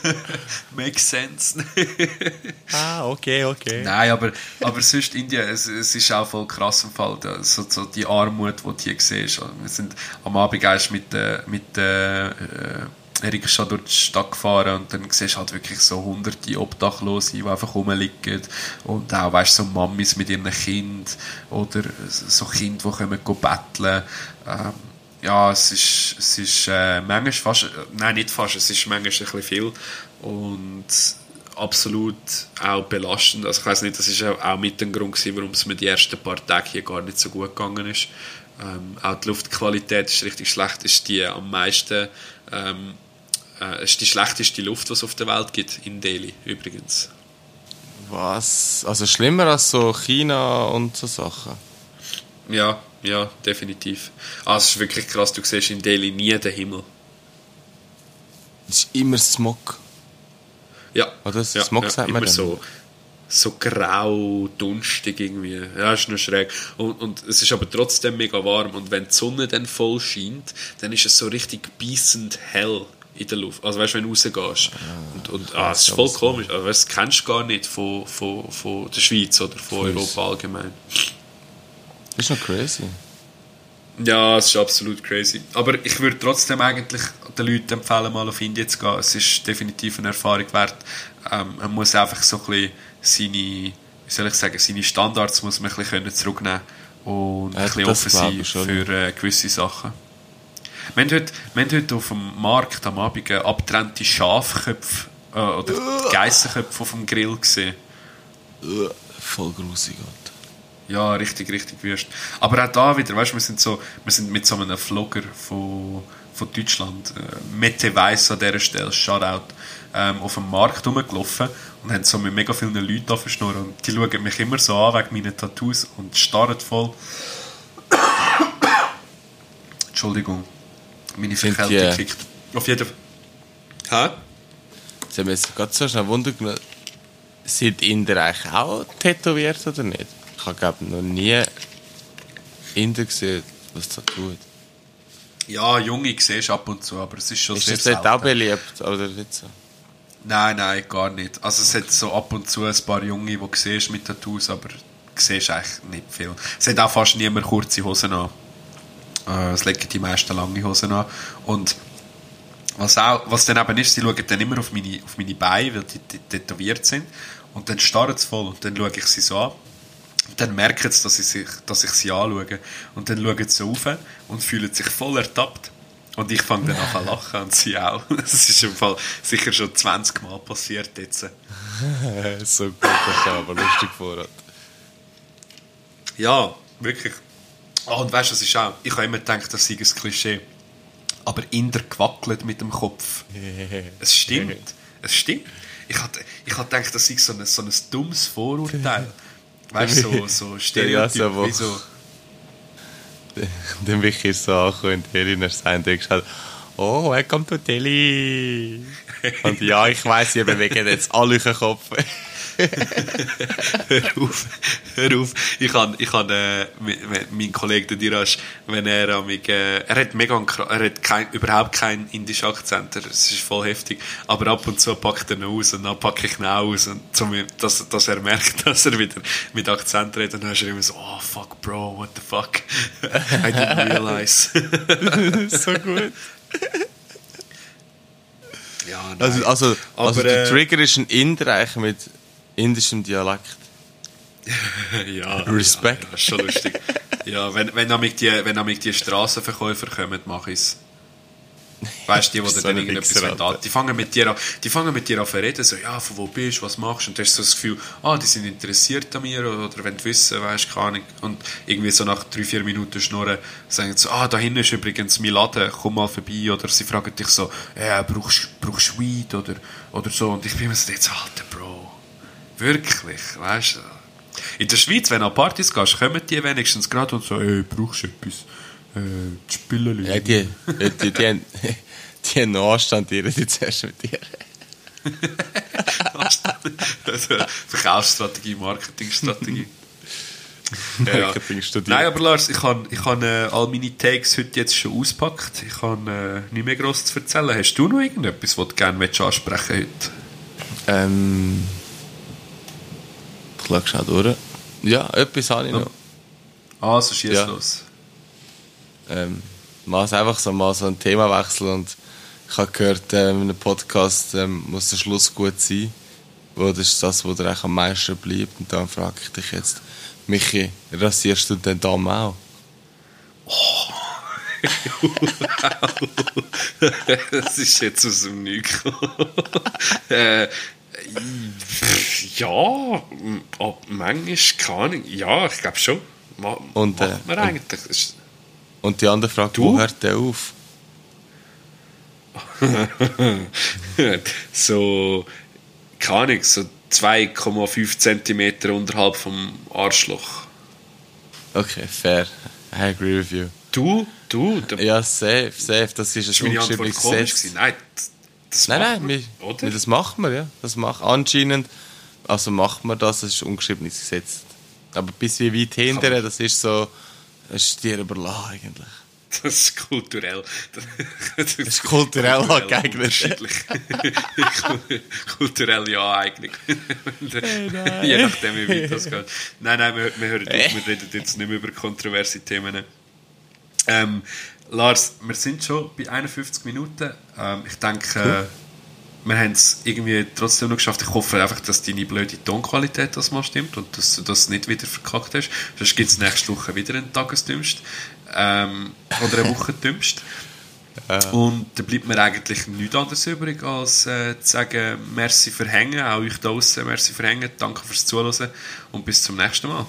[SPEAKER 1] Makes sense.
[SPEAKER 2] ah, okay, okay.
[SPEAKER 1] Nein, aber, aber sonst Indien, es, es ist auch voll krass im Fall, so, so die Armut, die du hier siehst. Wir sind am Abend erst mit, äh, mit äh, äh, Rikscha durch die Stadt gefahren und dann siehst du halt wirklich so hunderte Obdachlose, die einfach rumliegen und auch, weißt so Mamis mit ihren Kind oder so Kinder, die kommen betteln. Ähm, ja, es ist, es ist äh, manchmal fast, nein, nicht fast, es ist manchmal ein bisschen viel und absolut auch belastend. Also ich weiß nicht, das ist auch mit dem Grund gewesen, warum es mir die ersten paar Tage hier gar nicht so gut gegangen ist. Ähm, auch die Luftqualität ist richtig schlecht, ist die am meisten, ähm, äh, ist die schlechteste Luft, die es auf der Welt gibt, in Delhi übrigens.
[SPEAKER 2] Was? Also schlimmer als so China und so Sachen?
[SPEAKER 1] Ja, ja, definitiv. Ah, es ist wirklich krass, du siehst in Delhi nie den Himmel.
[SPEAKER 2] Es ist immer Smog.
[SPEAKER 1] Ja.
[SPEAKER 2] Oder?
[SPEAKER 1] ja,
[SPEAKER 2] Smog
[SPEAKER 1] ja,
[SPEAKER 2] sagt man
[SPEAKER 1] immer
[SPEAKER 2] dann.
[SPEAKER 1] so, so grau, dunstig irgendwie. Ja, ist nur schräg. Und, und es ist aber trotzdem mega warm. Und wenn die Sonne dann voll scheint, dann ist es so richtig beißend hell in der Luft. Also weißt du, wenn du rausgehst. und, und ah, es ist voll komisch. Also, das kennst du gar nicht von, von, von der Schweiz oder von
[SPEAKER 2] uns.
[SPEAKER 1] Europa allgemein.
[SPEAKER 2] Das ist noch crazy.
[SPEAKER 1] Ja, es ist absolut crazy. Aber ich würde trotzdem eigentlich den Leuten empfehlen, mal auf Indien zu gehen. Es ist definitiv eine Erfahrung wert. Ähm, man muss einfach so ein bisschen seine, wie soll ich sagen, seine Standards muss man ein bisschen können zurücknehmen und
[SPEAKER 2] Ja,
[SPEAKER 1] ein bisschen offen sein für äh, gewisse Sachen. Wir haben, heute, wir haben heute auf dem Markt am Abend äh, abgetrennte Schafköpfe äh, oder Geissenköpfe auf dem Grill gesehen.
[SPEAKER 2] Ugh, Voll grusig, Alter.
[SPEAKER 1] Ja, richtig, richtig wüst. Aber auch da wieder, weißt du, wir sind so, wir sind mit so einem Vlogger von, von Deutschland, äh, Mette Weiss an dieser Stelle, Shoutout, ähm, auf dem Markt rumgelaufen und haben so mit mega vielen Leuten aufgeschnurrt und die schauen mich immer so an wegen meinen Tattoos und starren voll. Entschuldigung, meine Verkältung
[SPEAKER 2] die-
[SPEAKER 1] kickt. Auf jeden Fall. Hä?
[SPEAKER 2] Jetzt haben wir jetzt gerade so schnell Wunder genommen. Sind Inder eigentlich auch tätowiert oder nicht? Ich habe, glaube noch nie Inder gesehen, was das tut.
[SPEAKER 1] Ja, Junge siehst du ab und zu, aber es ist schon
[SPEAKER 2] Ist
[SPEAKER 1] sehr
[SPEAKER 2] das dort auch beliebt, oder nicht so?
[SPEAKER 1] Nein, nein, gar nicht. Also es hat so ab und zu ein paar Junge, die du siehst mit Tattoos, aber du siehst eigentlich nicht viel. Es hat auch fast niemand kurze Hosen an. Äh, Es legen die meisten lange Hosen an. Und was, auch, was dann eben ist, sie schauen dann immer auf meine, auf meine Beine, weil die, die tätowiert sind. Und dann starren sie voll und dann schaue ich sie so an. Und dann merken sie, dass ich, sich, dass ich sie anschaue. Und dann schauen sie rauf und fühlen sich voll ertappt. Und ich fange dann an zu lachen und sie auch. Das ist im Fall sicher schon 20 Mal passiert jetzt.
[SPEAKER 2] so gut, das ist aber lustig vor.
[SPEAKER 1] Ja, wirklich. Ah, und weißt du, das ist auch, ich habe immer gedacht, das sei ein Klischee. Aber Inder gewackelt mit dem Kopf. Es stimmt. Es stimmt. Ich hatte, ich hatte gedacht, das sei so ein, so ein dummes Vorurteil. Weißt du, so, so Stereotyp,
[SPEAKER 2] Ja, so, wo-
[SPEAKER 1] wie so.
[SPEAKER 2] Dann bin ich so angekommen und Helena sein und halt, oh, welcome to Delhi. Und ja, ich weiss, ihr bewegt jetzt alle den Kopf.
[SPEAKER 1] Hör auf, hör auf. Ich habe, ich habe äh, mi- mi- mein Kollege der Dirash, wenn er an mich, äh, er hat mega, er hat kein, überhaupt keinen indischen Akzent, er- es ist voll heftig, aber ab und zu packt er ihn aus und dann packe ich ihn auch aus und zum, dass, dass er merkt, dass er wieder mit Akzent redet und dann ist er immer so, oh fuck bro, what the fuck, I didn't realize.
[SPEAKER 2] so gut.
[SPEAKER 1] ja, nein.
[SPEAKER 2] Also, also,
[SPEAKER 1] Aber,
[SPEAKER 2] also der
[SPEAKER 1] äh,
[SPEAKER 2] Trigger ist ein Inder eigentlich mit indischem Dialekt.
[SPEAKER 1] ja,
[SPEAKER 2] Respekt.
[SPEAKER 1] Ja, ja, ist schon lustig. ja, wenn, wenn nämlich die, wenn nämlich die Strassenverkäufer kommen, mache ich es. Weißt du, die, die
[SPEAKER 2] So
[SPEAKER 1] dann irgendetwas
[SPEAKER 2] Alter.
[SPEAKER 1] die fangen mit dir an, die fangen mit dir an zu reden, so, ja, von wo bist du, was machst du? Und du hast so das Gefühl, ah, die sind interessiert an mir, oder, oder wenn du wissen, weißt keine Ahnung. Und irgendwie so nach drei, vier Minuten schnurren, sagen sie so, ah, da hinten ist übrigens mein Laden, komm mal vorbei, oder sie fragen dich so, ja, brauchst, brauchst du Weed, oder, oder so. Und ich bin mir so, jetzt, alter Bro, wirklich, weißt du. In der Schweiz, wenn du an Partys gehst, kommen die wenigstens gerade und so, ey, brauchst du etwas? Äh, die Spüllen.
[SPEAKER 2] Ja, die, die, die, die, haben, die haben noch Anstand, die reden zuerst mit dir.
[SPEAKER 1] also, Verkaufsstrategie, Marketingstrategie. ja. Nein, aber Lars, ich habe ich hab, äh, all meine Takes heute jetzt schon ausgepackt. Ich habe äh, nicht mehr gross zu erzählen. Hast du noch irgendetwas, was du gerne ansprechen heute?
[SPEAKER 2] Ähm. Schaue schnell durch. Ja, etwas habe ich noch.
[SPEAKER 1] Also, schieß
[SPEAKER 2] Ja.
[SPEAKER 1] los.
[SPEAKER 2] Ähm, mal einfach so, mal so ein Themawechsel und ich habe gehört, ähm, in einem Podcast ähm, muss der Schluss gut sein. Wo das ist das, wo dir eigentlich am meisten bleibt. Und dann frage ich dich jetzt, Michi, rasierst du den Damm auch?
[SPEAKER 1] das ist jetzt aus dem gekommen. äh, ja, ab manchmal keine Ahnung. Ja, ich glaube schon. Ma
[SPEAKER 2] Und, äh,
[SPEAKER 1] man
[SPEAKER 2] und-
[SPEAKER 1] eigentlich. Ist-
[SPEAKER 2] Und die andere Frage,
[SPEAKER 1] Du?
[SPEAKER 2] wo hört der auf?
[SPEAKER 1] so, keine Ahnung, so 2,5 cm unterhalb vom Arschloch.
[SPEAKER 2] Okay, fair. I agree with you.
[SPEAKER 1] Du? Du?
[SPEAKER 2] Ja, safe, safe. Das ist ein ungeschriebenes
[SPEAKER 1] komisch
[SPEAKER 2] Gesetz.
[SPEAKER 1] Nein, das,
[SPEAKER 2] Nein, nein, wir, wir, das machen wir, ja. Das macht anscheinend, also macht man das, das ist ungeschriebenes Gesetz. Aber bis wie weit hinterher, das ist so, das ist dir überlassen eigentlich.
[SPEAKER 1] Das ist kulturell. Das
[SPEAKER 2] ist kulturell angeeignet.
[SPEAKER 1] unterschiedlich. Kulturelle Aneignung.
[SPEAKER 2] nein.
[SPEAKER 1] Je nachdem, wie weit das geht. Nein, nein, wir, wir hören auf, wir reden jetzt nicht mehr über kontroverse Themen. Ähm, Lars, wir sind schon bei 51 Minuten. Ähm, ich denke, äh, wir haben es irgendwie trotzdem noch geschafft. Ich hoffe einfach, dass deine blöde Tonqualität das mal stimmt und dass du das nicht wieder verkackt hast. Sonst gibt es nächste Woche wieder einen Tagesdümmst. Ähm, oder eine Woche dümmst. Und da bleibt mir eigentlich nichts anderes übrig, als äh, zu sagen, merci für Hängen, auch euch da draussen, merci für Hängen, danke fürs Zuhören und bis zum nächsten Mal.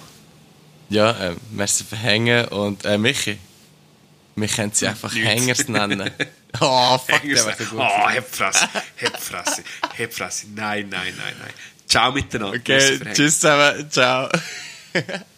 [SPEAKER 2] Ja, ähm, merci für Hängen und äh, Michi. Wir können sie einfach
[SPEAKER 1] Nichts.
[SPEAKER 2] Hängers nennen. Oh, fuck,
[SPEAKER 1] Hängers,
[SPEAKER 2] der so gut.
[SPEAKER 1] oh, Hebfresse, Hebfresse, Hebfresse, nein, nein, nein, nein. Ciao miteinander.
[SPEAKER 2] Okay, tschüss zusammen, ciao.